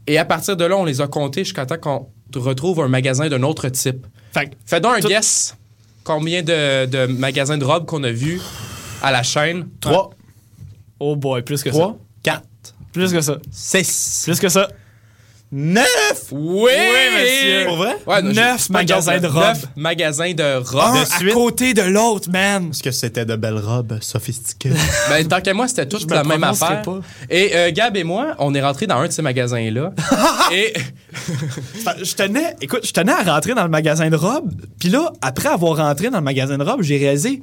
Et à partir de là, on les a comptés jusqu'à temps qu'on retrouve un magasin d'un autre type. Fait Fais donc un Tout- guess. Combien de, de magasins de robes qu'on a vus à la chaîne? 3, Oh boy, plus que 3, ça. 4, Plus que ça. 6, Plus que ça. 9! Oui! monsieur. Pour vrai? Ouais, non, Neuf j'ai- magasins de robes. Neuf magasins de robes. Un de suite. à côté de l'autre, man. Est-ce que c'était de belles robes sophistiquées? Ben, tant qu'à moi, c'était tout me la même prononcerai affaire. pas. Et euh, Gab et moi, on est rentrés dans un de ces magasins-là. et Je tenais, écoute, je tenais à rentrer dans le magasin de robes. Puis là, après avoir rentré dans le magasin de robes, j'ai réalisé,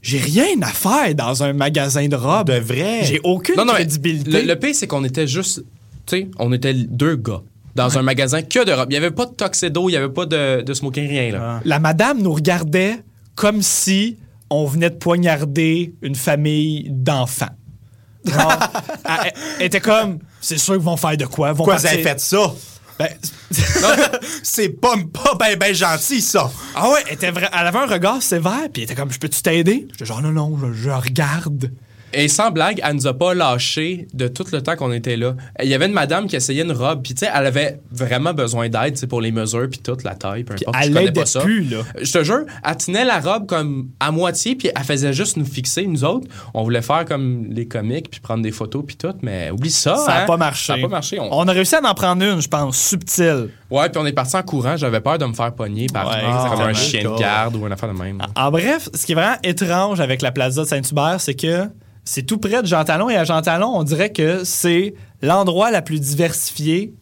j'ai rien à faire dans un magasin de robes. De vrai? J'ai aucune non, non, mais crédibilité. le, le pire, c'est qu'on était juste, sais, on était deux gars dans un magasin que de robes. Il n'y avait pas de tuxedo, il n'y avait pas de, de smoking, rien. Là. La madame nous regardait comme si on venait de poignarder une famille d'enfants. Elle, elle était comme, c'est sûr qu'ils vont faire de quoi? Ils Vont Pourquoi vous avez fait ça? Ben, C'est pas, pas ben, ben gentil, ça. ah ouais, elle, était vra- elle avait un regard sévère, puis elle était comme, je peux-tu t'aider? J'étais genre, non, non, je, je regarde. Et sans blague, elle nous a pas lâché de tout le temps qu'on était là. Il y avait une madame qui essayait une robe, puis tu sais, elle avait vraiment besoin d'aide, pour les mesures, puis toute la taille, peu importe. elle je connais pas ça. plus, là. Je te jure, elle tenait la robe comme à moitié, puis elle faisait juste nous fixer, nous autres. On voulait faire comme les comiques, puis prendre des photos, puis tout, mais oublie ça. Ça n'a hein. pas marché. Ça n'a pas marché. On- On a réussi à en prendre une, je pense, subtile. Ouais, puis on est parti en courant. J'avais peur de me faire pogner par Ouais, comme un chien de garde ou une affaire de même. En bref, ce qui est vraiment étrange avec la Plaza de Saint-Hubert, c'est que c'est tout près de Jean Talon et à Jean Talon, on dirait que c'est l'endroit la plus diversifié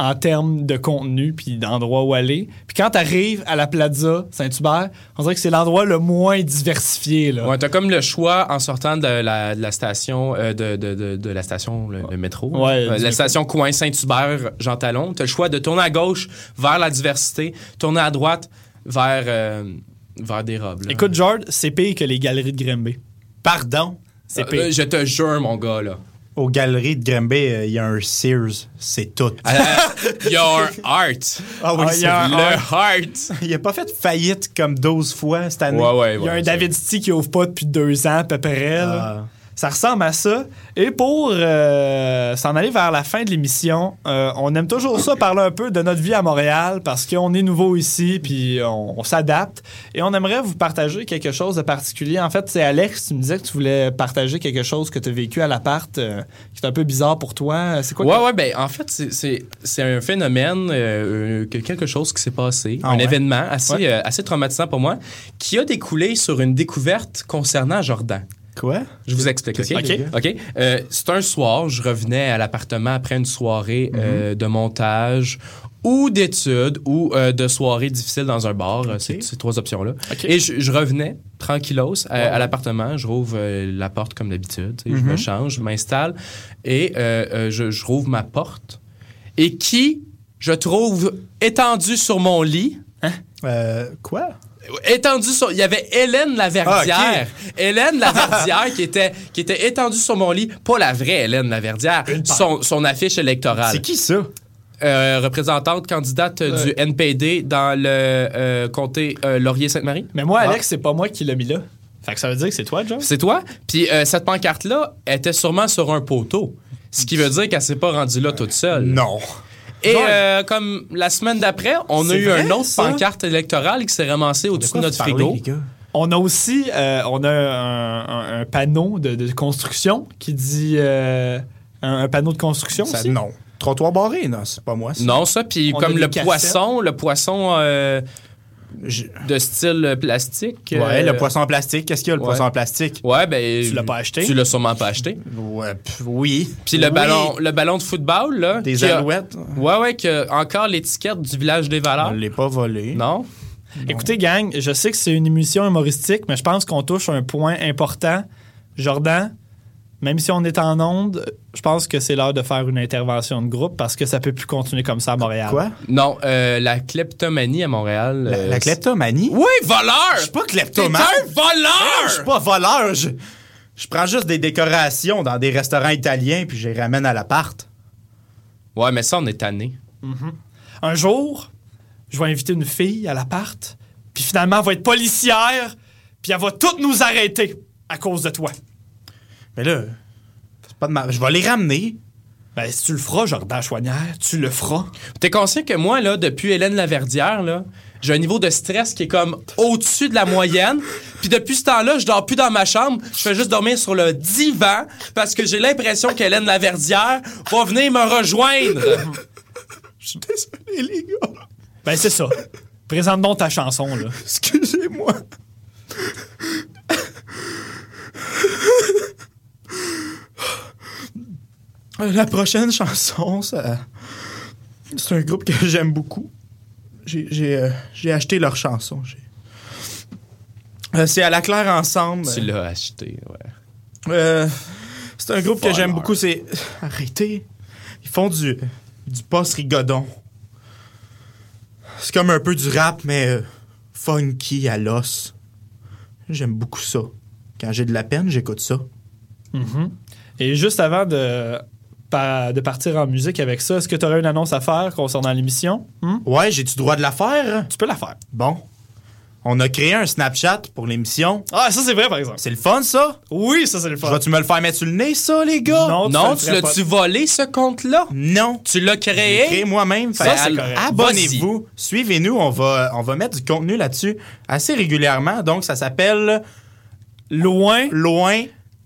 en termes de contenu puis d'endroits où aller. Puis quand tu arrives à la Plaza Saint-Hubert, on dirait que c'est l'endroit le moins diversifié là. Ouais, t'as comme le choix en sortant de la, de la station, euh, de, de, de, de la station, le, le métro. Ouais, Euh, la station Coin Saint-Hubert, Jean Talon. T'as le choix de tourner à gauche vers la diversité, tourner à droite vers, euh, vers des robes. là. Écoute George, c'est pire que les galeries de Grimby. Pardon. C'est Euh, pire. je te jure, mon gars, là. Aux galeries de Grimby, euh, il y a un Sears. C'est tout. Euh, Il y a un art. Ah oui, Ah, un Le heart. Il a pas fait faillite comme 12 fois cette année. Ouais, ouais, Il y a ouais, un. David City qui ouvre pas depuis deux ans à peu près. là. Ah. Ça ressemble à ça. Et pour euh, s'en aller vers la fin de l'émission, euh, on aime toujours ça parler un peu de notre vie à Montréal parce qu'on est nouveau ici puis on, on s'adapte. Et on aimerait vous partager quelque chose de particulier. En fait, c'est Alex, tu me disais que tu voulais partager quelque chose que tu as vécu à l'appart euh, qui est un peu bizarre pour toi. C'est quoi Ouais, que- ouais, ben en fait, c'est- un phénomène, que quelque chose qui s'est passé, Ah un ouais? événement assez, Ouais. assez traumatisant pour moi, qui a découlé sur une découverte concernant Jordan. Quoi? Je vous explique, OK? Euh, c'est un soir, je revenais à l'appartement après une soirée euh, de montage ou d'études ou euh, de soirée difficile dans un bar. C'est ces trois options-là. Et je, je revenais tranquillos à, à l'appartement. Je rouvre euh, la porte comme d'habitude. Je me change, je m'installe et euh, euh, je, je rouvre ma porte. Et qui, je trouve, étendu sur mon lit, Euh, quoi? Étendu sur. Il y avait Hélène Laverdière. Hélène Laverdière qui était, qui était étendue sur mon lit. Pas la vraie Hélène Laverdière. Son, son affiche électorale. C'est qui ça? Euh, représentante candidate euh, du NPD dans le euh, comté Laurier-Sainte-Marie. Mais moi, Alex, c'est pas moi qui l'ai mis là. Fait que ça veut dire que c'est toi, John? C'est toi? Puis cette pancarte-là était sûrement sur un poteau. Ce qui veut dire qu'elle s'est pas rendue là toute seule. Non. Et euh, comme la semaine d'après, on a eu vrai, une autre ça? pancarte électorale qui s'est ramassée au-dessus de, notre frigo. On a aussi euh, on a un, un- un panneau de, de construction qui dit euh, un, un panneau de construction Ça- aussi. non. Trottoir barré, non, c'est pas moi. ça. Non, ça, puis comme le cassettes. poisson, le poisson euh, Je- de style plastique. Ouais, euh, le poisson en plastique. Qu'est-ce qu'il y a, le ouais. poisson en plastique? Ouais, ben. Tu l'as pas acheté? Tu l'as sûrement pas acheté. Ouais, pff, oui. Puis le Oui. ballon, le ballon de football, là. Des a- alouettes? Ouais, ouais, qui a encore l'étiquette du village des On valeurs. l'est pas volé. Non? Écoutez, gang, je sais que c'est une émission humoristique, mais je pense qu'on touche un point important. Jordan, même si on est en onde, je pense que c'est l'heure de faire une intervention de groupe parce que ça peut plus continuer comme ça à Montréal. Quoi? Non, euh, la kleptomanie à Montréal. La, euh, la kleptomanie? Oui, voleur! Je suis pas T'es kleptomane. un voleur! Je suis pas voleur. Je, je prends juste des décorations dans des restaurants italiens puis je les ramène à l'appart. Ouais, mais ça, on est tanné. Un jour, je vais inviter une fille à l'appart, puis finalement, elle va être policière, puis elle va toutes nous arrêter à cause de toi. Mais là, Pas de mal. Je vais les ramener. Ben, si tu le feras, Jordan Chouanière, tu le feras. T'es conscient que moi, là, depuis Hélène Laverdière, là, j'ai un niveau de stress qui est comme au-dessus de la moyenne. Puis depuis ce temps-là, je dors plus dans ma chambre. Je fais juste dormir sur le divan parce que j'ai l'impression qu'Hélène Laverdière va venir me rejoindre. Je suis désolé, les gars. Ben, c'est ça. Présente donc ta chanson, là. Excusez-moi. La prochaine chanson, ça... c'est un groupe que j'aime beaucoup. J'ai, j'ai, euh, j'ai acheté leur chanson. Euh, c'est à la claire ensemble. Tu l'as acheté, ouais. Euh, c'est un groupe que j'aime beaucoup. C'est arrêtez. Ils font du du post rigodon. C'est comme un peu du rap mais euh, funky à l'os. J'aime beaucoup ça. Quand j'ai de la peine, j'écoute ça. Et juste avant de, de partir en musique avec ça, est-ce que tu aurais une annonce à faire concernant l'émission? Hmm? Ouais, j'ai-tu droit de la faire? Tu peux la faire. Bon. On a créé un Snapchat pour l'émission. Ah, ça, c'est vrai, par exemple. C'est le fun, ça? Oui, ça, c'est le fun. Vas-tu me le faire mettre sur le nez, ça, les gars? Non, Non, tu l'as-tu volé, ce compte-là? Non. Tu l'as créé? créé moi-même. Ça, que correct. Abonnez-vous. Suivez-nous. On va, on va mettre du contenu là-dessus assez régulièrement. Donc, ça s'appelle Loin. Loin,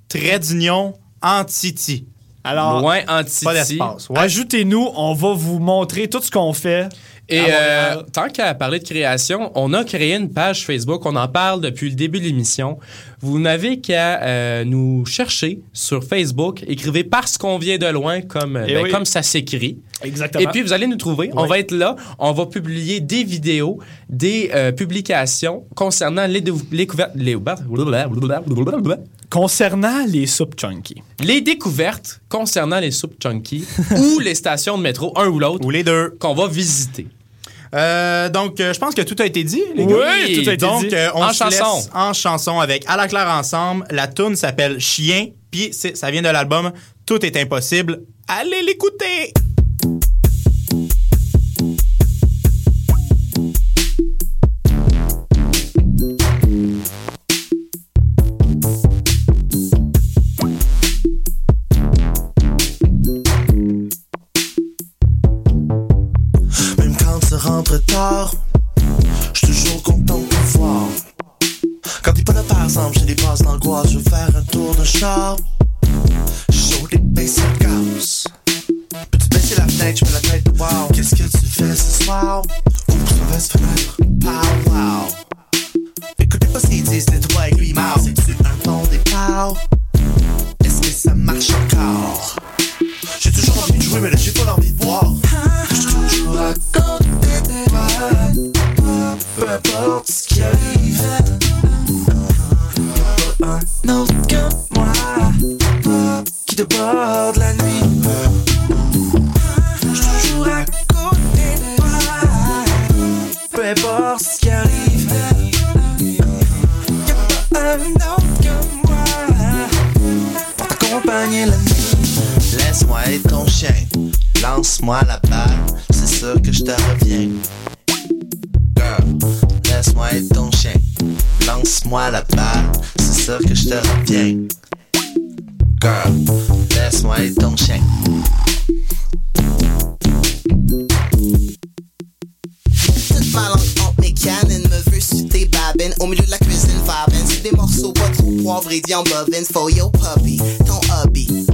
trait d'union, Antiti. Alors, Loin Pas d'espace. Ouais. ajoutez-nous, on va vous montrer tout ce qu'on fait. Et euh, tant qu'à parler de création, on a créé une page Facebook. On en parle depuis le début de l'émission. Vous n'avez qu'à euh, nous chercher sur Facebook. Écrivez parce qu'on vient de loin, comme, Eh ben, oui. comme ça s'écrit. Exactement. Et puis, vous allez nous trouver. On va être là. On va publier des vidéos, des euh, publications concernant les, dou- les couvertes. Les, Concernant les soupes chunky. les découvertes concernant les soupes chunky ou les stations de métro, un ou l'autre, Ou les deux. qu'on va visiter. Euh, donc, euh, je pense que tout a été dit, les Oui, gars. tout a été donc, dit. euh, on En se chanson. laisse en chanson avec À la claire ensemble. La tune s'appelle Chien. Puis, c'est- ça vient de l'album Tout est impossible. Allez l'écouter! De char. Chaud des le chaos. Peux-tu baisser la fenêtre, je mets la tête de wow. Qu'est-ce que tu fais ce soir? Lance-moi la balle, c'est sûr que je te reviens. Girl, laisse-moi être ton chien, lance-moi la balle, c'est sûr que je te reviens. Girl, laisse-moi être ton chien. Ma langue entre mes canines me veut sur tes babines Au milieu de la cuisine vabine C'est des morceaux pas trop poivrés en bovine For your puppy, ton hobby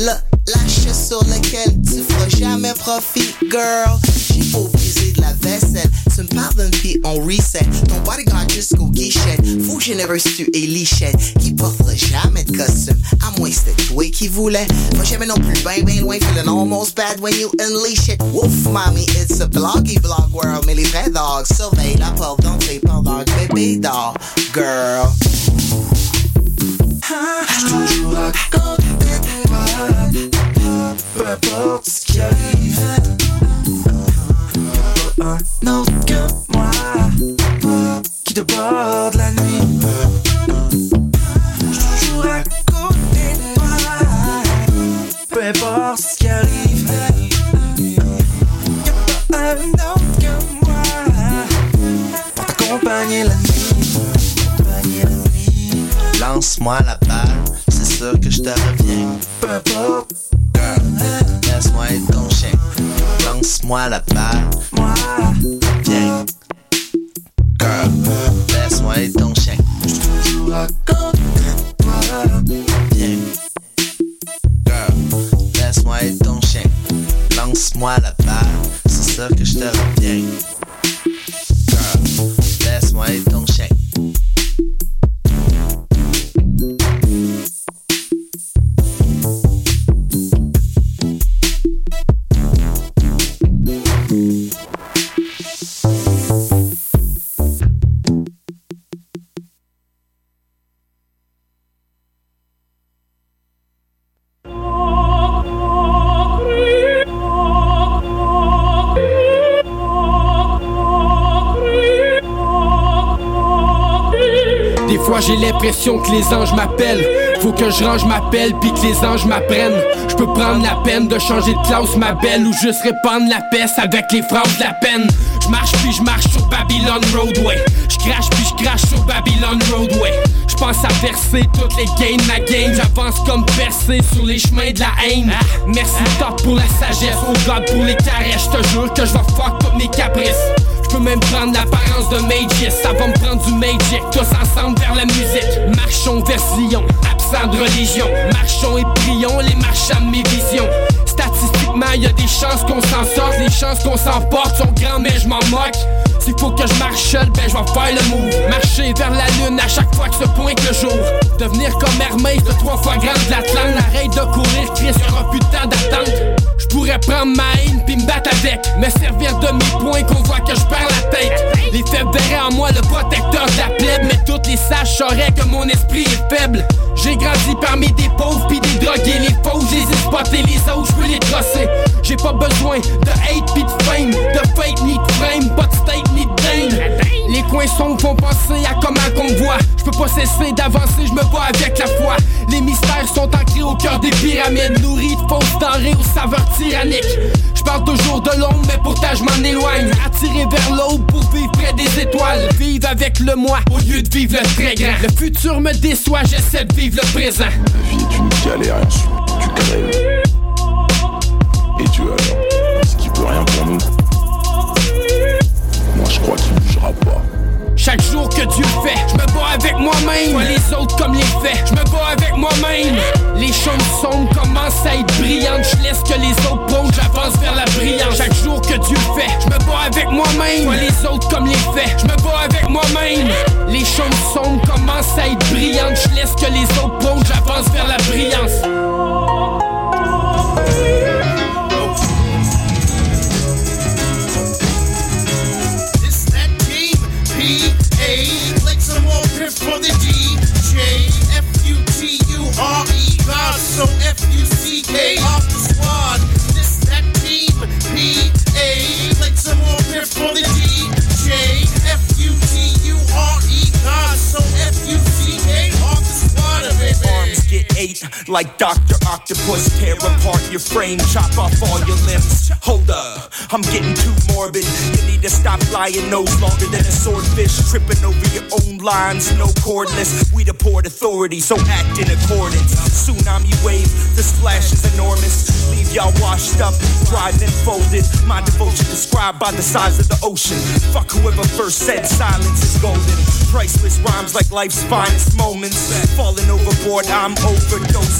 le lâche sur lequel tu feras jamais profit Girl, j'ai beau de la vaisselle Tu me pardonnes pis on reset. Ton bodyguard jusqu'au guichet Fou généreux tu es lichette. Qui portera jamais de costume À moins c'était toi qui voulais. Pas jamais non plus ben ben loin Feeling almost bad when you unleash it. Woof mommy it's a bloggy blog world Mais les vrais dogs surveillent la porte d'entrée pendant que bébé dort Girl. Peu importe ce qui arrive. Pas un autre que moi qui te borde la nuit. J'suis toujours à côté de toi. Peu importe ce qui arrive. Y'a pas un autre que moi pour t'accompagner la nuit. T'accompagner la nuit. Lance-moi la balle C'est sûr que je te reviens. Laisse-moi être ton chien. Lance-moi la balle. Viens. Girl, laisse-moi être ton chien. Girl, laisse-moi être ton chien. Lance-moi la balle. C'est sûr que je te reviens. Laisse-moi être ton j'ai l'impression que les anges m'appellent. Faut que je range ma pelle puis que les anges m'apprennent. Je peux prendre la peine de changer de classe ma belle Ou juste répandre la peste avec les phrases de la peine. Je marche puis je marche sur Babylon Roadway. Je crache puis je crache sur Babylon Roadway. Je pense à verser toutes les gains ma game J'avance comme percé sur les chemins de la haine. Merci top pour la sagesse, oh God pour les caresses. Je te jure que je vais fuck toutes mes caprices je peux même prendre l'apparence de Magis Ça va me prendre du Magic. Tous ensemble vers la musique. Marchons vers Sion Absent de religion. Marchons et prions Les marchands de mes visions. Statistiquement y a des chances qu'on s'en sorte. Les chances qu'on s'emporte sont grandes mais je m'en moque s'il faut que je marche seul, ben je vais faire le move. Marcher vers la lune à chaque fois que se pointe le jour. Devenir comme Hermès de trois fois grande de l'Atlante. Arrête de courir, Chris, y'aura plus de temps d'attente. Je pourrais prendre ma haine puis me battre avec. Me servir de mes points qu'on voit que je perds la tête. Les faibles verraient en moi le protecteur de la plèbe. Mais toutes les sages sauraient que mon esprit est faible. J'ai grandi parmi des pauvres puis des drogués. Les faux, je les ai les autres, je peux les trosser. J'ai pas besoin de hate puis de fame, de fake ni de frame, pas de state ni de dame. Coins sombres font penser à comment qu'on me voit. Je peux pas cesser d'avancer, je me bats avec la foi. Les mystères sont ancrés au cœur des pyramides, nourris de fausses denrées aux saveurs tyranniques. Je parle toujours de l'ombre, mais pourtant je m'en éloigne. Attiré vers l'aube pour vivre près des étoiles. Vivre avec le moi au lieu de vivre le très grand. Le futur me déçoit, j'essaie de vivre le présent. La vie est une galère tu crèves. Et Dieu alors Est-ce qu'il peut rien pour nous? Les autres comme les faits, je me bats avec moi-même. Les choses sombres commencent à être brillantes. Je laisse que les autres plongent, j'avance vers la brillance. Chaque jour que Dieu fait, je me bats avec moi-même. Les autres comme les faits, je me bats avec moi-même. Les choses sombres commencent à être brillantes. Je laisse que les autres plongent, j'avance vers la brillance. For the DJ. F-U-T-U-R-E. God, so F-U-C-K. Off the squad. Like Dr. Octopus. Tear apart your frame, chop off all your limbs. Hold up, I'm getting too morbid. You need to stop lying nose longer than a swordfish. Tripping over your own lines, no cordless. We the port authority, so act in accordance. Tsunami wave, the splash is enormous. Leave y'all washed up, dried and folded. My devotion described by the size of the ocean. Fuck whoever first said silence is golden. Priceless rhymes like life's finest moments. Falling overboard, I'm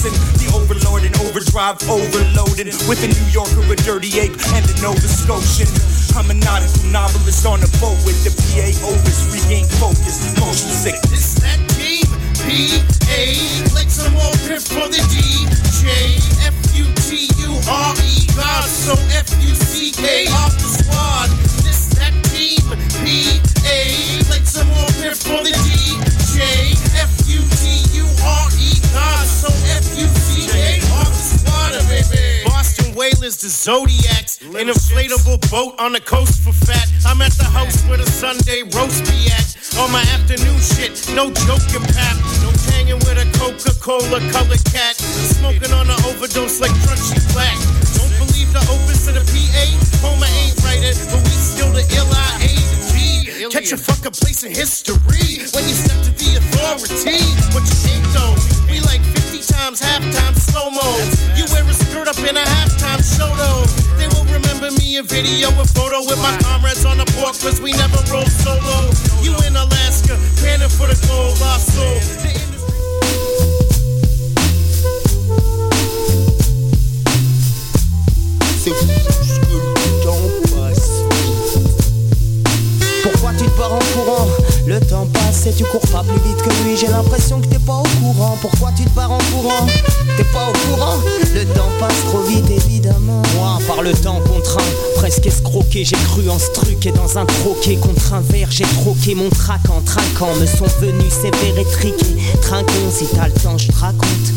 overdosing. The overlord in overdrive, overloaded. With a New Yorker, a dirty ape, and a Nova Scotian. I'm a nautical novelist on a boat with the PA Ovis. Regain focus, motion sickness. That team, P-A. Like some more piff for the DJ. F-U-T-U-R-E. God, so F-U-C-K. Off the squad. This that team, P-A. Like some more piff for the DJ. F-U-T-U-R-E. So F-U-C-K. Off the baby. Boston Whalers, the Zodiacs. An inflatable boat on the coast for fat. I'm at the house where the Sunday roast be at. On my afternoon shit, no you pap. No hanging with a Coca-Cola colored cat. Smoking on an overdose like crunchy black. Don't believe the opus of the PA. Homer ain't right it, but we still the L-I-A, the G. Catch a fucking place in history when you step to the authority. But you ain't though. We like 50 times times, halftime slow mo. You wear a skirt up in a halftime show though. They will remember me in video and photo with my comrades on the porch, cause we never roll solo. You in Alaska, panning for the gold, lost soul. The C'est Pourquoi tu te barres en courant Le temps passe et tu cours pas plus vite que lui. J'ai l'impression que t'es pas au courant. Pourquoi tu te barres en courant T'es pas au courant Le temps passe trop vite évidemment. Moi, par le temps contraint, presque escroqué, j'ai cru en ce truc et dans un troquet contre un verre, j'ai troqué mon trac en trinquant. Me sont venus sévères et triqués. Trinquons si t'as le temps, je te raconte.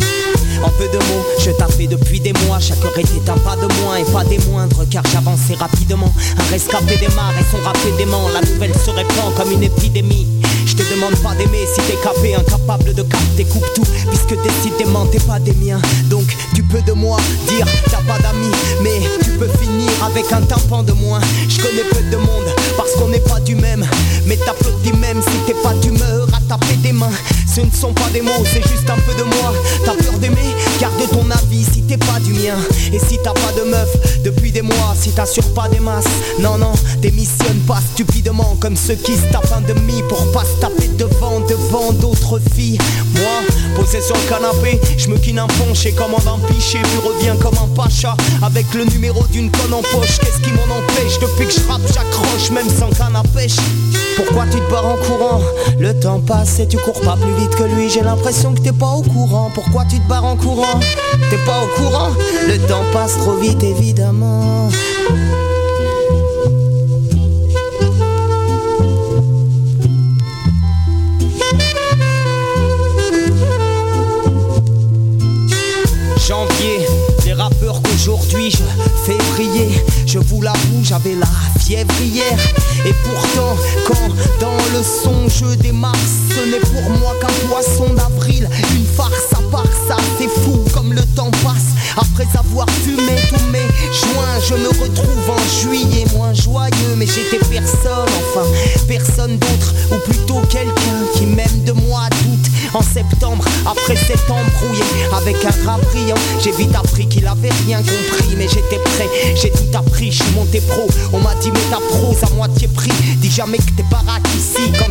En peu de mots, je taffais depuis des mois. Chaque heure était un pas de moins et pas des moindres, car j'avançais rapidement. Un rescapé démarre et son rap dément. La nouvelle se répand comme une épidémie. Demande pas d'aimer si t'es capé, incapable de capter, coupe tout, puisque décidément t'es pas des miens. Donc tu peux de moi dire t'as pas d'amis, mais tu peux finir avec un tympan de moins. Je connais peu de monde parce qu'on n'est pas du même, mais t'applaudis même si t'es pas d'humeur à taper des mains. Ce ne sont pas des mots, c'est juste un peu de moi. T'as peur d'aimer, garde ton avis si t'es pas du mien. Et si t'as pas de meuf depuis des mois, si t'assures pas des masses, non, non, démissionne pas stupidement comme ceux qui se tapent un demi pour pas se taper devant, devant d'autres filles. Moi, posé sur le canapé, je me quine un ponche et commande un pichet, puis reviens comme un pacha avec le numéro d'une conne en poche. Qu'est-ce qui m'en empêche Depuis que je rappe, j'accroche même sans canne à pêche. Pourquoi tu te barres en courant Le temps passe et tu cours pas plus vite que lui. J'ai l'impression que t'es pas au courant. Pourquoi tu te barres en courant T'es pas au courant Le temps passe trop vite évidemment. Janvier, les rappeurs qu'aujourd'hui je fais briller. Je vous l'avoue, j'avais la fièvre hier. Et pourtant, quand dans le son je démarre, ce n'est pour moi qu'un poisson d'avril. Une farce à part ça, c'est fou comme le temps passe. Après avoir fumé tous mes joints, je me retrouve en juillet moins joyeux. Mais j'étais personne, enfin, personne d'autre. Ou plutôt quelqu'un qui même de moi doute. En septembre, après cet embrouillé avec un rap brillant, j'ai vite appris qu'il avait rien compris. Mais j'étais prêt, j'ai tout appris, je suis monté pro. On m'a dit, mais ta prose à moitié prix. Dis jamais que t'es baraque ici, quand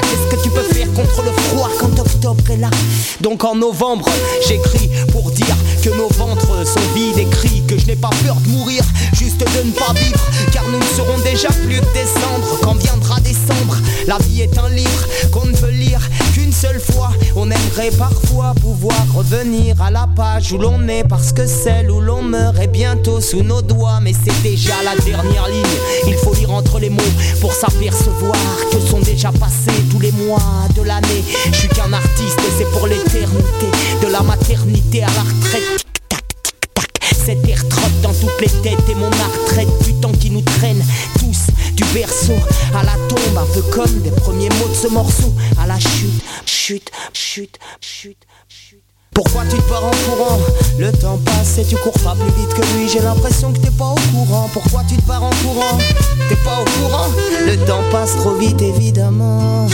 qu'est-ce que tu peux faire contre le froid quand octobre est là Donc en novembre, j'écris pour dire que nos ventres sont vides et cris que je n'ai pas peur de mourir, juste de ne pas vivre. Car nous ne serons déjà plus que décembre quand viendra décembre. La vie est un livre qu'on ne peut lire seule fois. On aimerait parfois pouvoir revenir à la page où l'on est parce que celle où l'on meurt est bientôt sous nos doigts. Mais c'est déjà la dernière ligne. Il faut lire entre les mots pour s'apercevoir que sont déjà passés tous les mois de l'année. Je suis qu'un artiste et c'est pour l'éternité. De la maternité à la retraite. Cet air trotte dans toutes les têtes et mon art traite du temps qui nous traîne tous du berceau. À la tombe, un peu comme des premiers mots de ce morceau. À la chute, chute, chute, chute. Pourquoi tu te pars en courant? Le temps passe et tu cours pas plus vite que lui. J'ai l'impression que t'es pas au courant. Pourquoi tu te pars en courant? T'es pas au courant? Le temps passe trop vite évidemment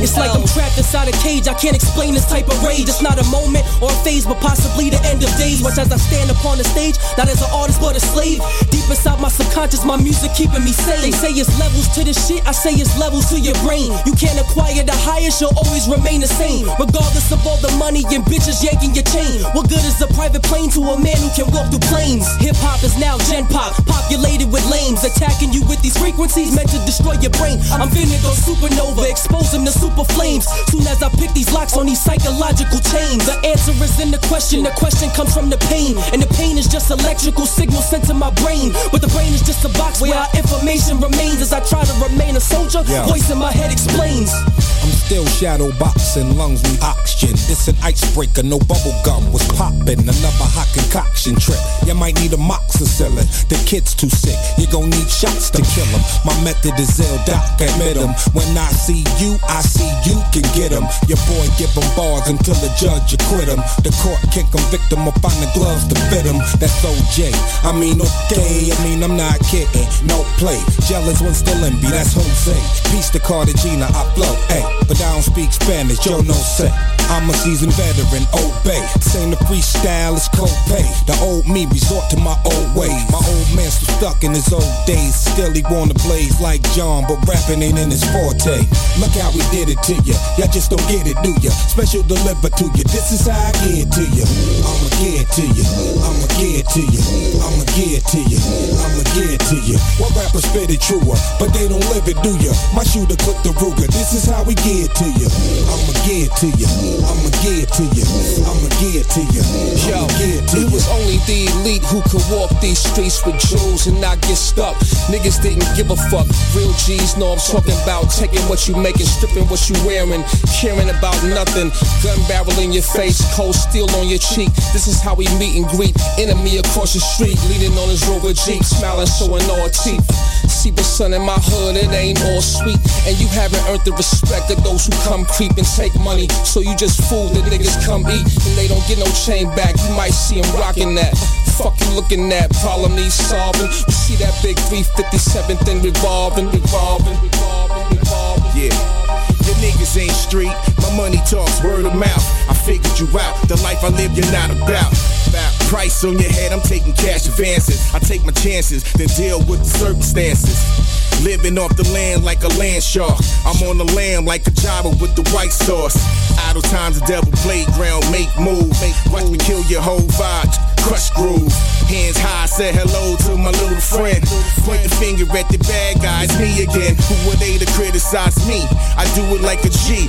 It's like I'm trapped inside a cage. I can't explain this type of rage. It's not a moment or a phase, but possibly the end of days. Much as I stand upon the stage, not as an artist but a slave. Deep inside my subconscious, my music keeping me sane. They say it's levels to the shit. I say it's levels to your brain. You can't acquire the highest, you'll always remain the same. Regardless of all the money and bitches yanking your chain. What good is a private plane to a man who can walk through planes? Hip hop is now gen pop, populated with lames, attacking you with these frequencies meant to destroy your brain. I'm Vinegar supernova, expose them to super flames. Soon as I pick these locks on these psychological chains, the answer is in the question. The question comes from the pain, and the pain is just electrical signals sent to my brain. But the brain is just a box where our information remains as I try to remain a soldier. Voice in my head explains. I'm still shadow boxing, lungs need oxygen. It's an icebreaker, no bubble gum was popping. Another hot concoction trip. You might need a moxicillin. The kid's too sick, you gon' need shots to kill him. My method is ill, doc, admit him. When I see you, I see you can get him. Your boy give him bars until the judge acquit him. The court can't convict him or find the gloves to fit him. That's OJ. I mean, okay, I mean, I'm not kidding. No play. Jealous one still envy, that's Jose. Peace to Cartagena, I flow, ayy. But I don't speak Spanish, yo, no sé. I'm a seasoned veteran, obey. Same the freestyle, it's pay. The old me resort to my old ways. My old man still stuck in his old days. Still he wanna blaze like John, but rapping ain't in his forte. Look how we did it to ya. Y'all just don't get it, do ya? Special deliver to ya. This is how I get to ya. I'ma get to ya. I'ma get to ya. I'ma get to ya. I'ma get to ya. What rappers spit it truer, but they don't live it, do ya? My shooter clip the Ruger. This is how we get to ya. I'ma get to ya. I'ma get to ya. I'ma get to ya. Yo, get to it was only the elite who could walk these streets with jewels and not get stuck. Niggas didn't give a fuck. Real G's know I'm talking about taking what you making, stripping what you wearing, caring about nothing. Gun barrel in your face, cold steel on your cheek. This is how we meet and greet. Enemy across the street, leaning on his Rover Jeep, smiling, showing all teeth. See the sun in my hood, it ain't all sweet. And you haven't earned the respect of those who come creep and take money. So you just fool the niggas come eat and they don't get no chain back. You might see them rocking that. Fuck you looking at, problem needs solving. You see that big 357 thing revolving, revolving, revolving, revolving. Yeah. Your niggas ain't street, my money talks word of mouth. I figured you out, the life I live you're not about. Price on your head, I'm taking cash advances. I take my chances, then deal with the circumstances. Living off the land like a land shark. I'm on the lamb like a jobber with the white sauce. Idle times the devil playground, make move. Watch me kill your whole vibe, crush groove. Hands high, say hello to my little friend. Point the finger at the bad guys, me again. Who were they to criticize me? I do it like a G.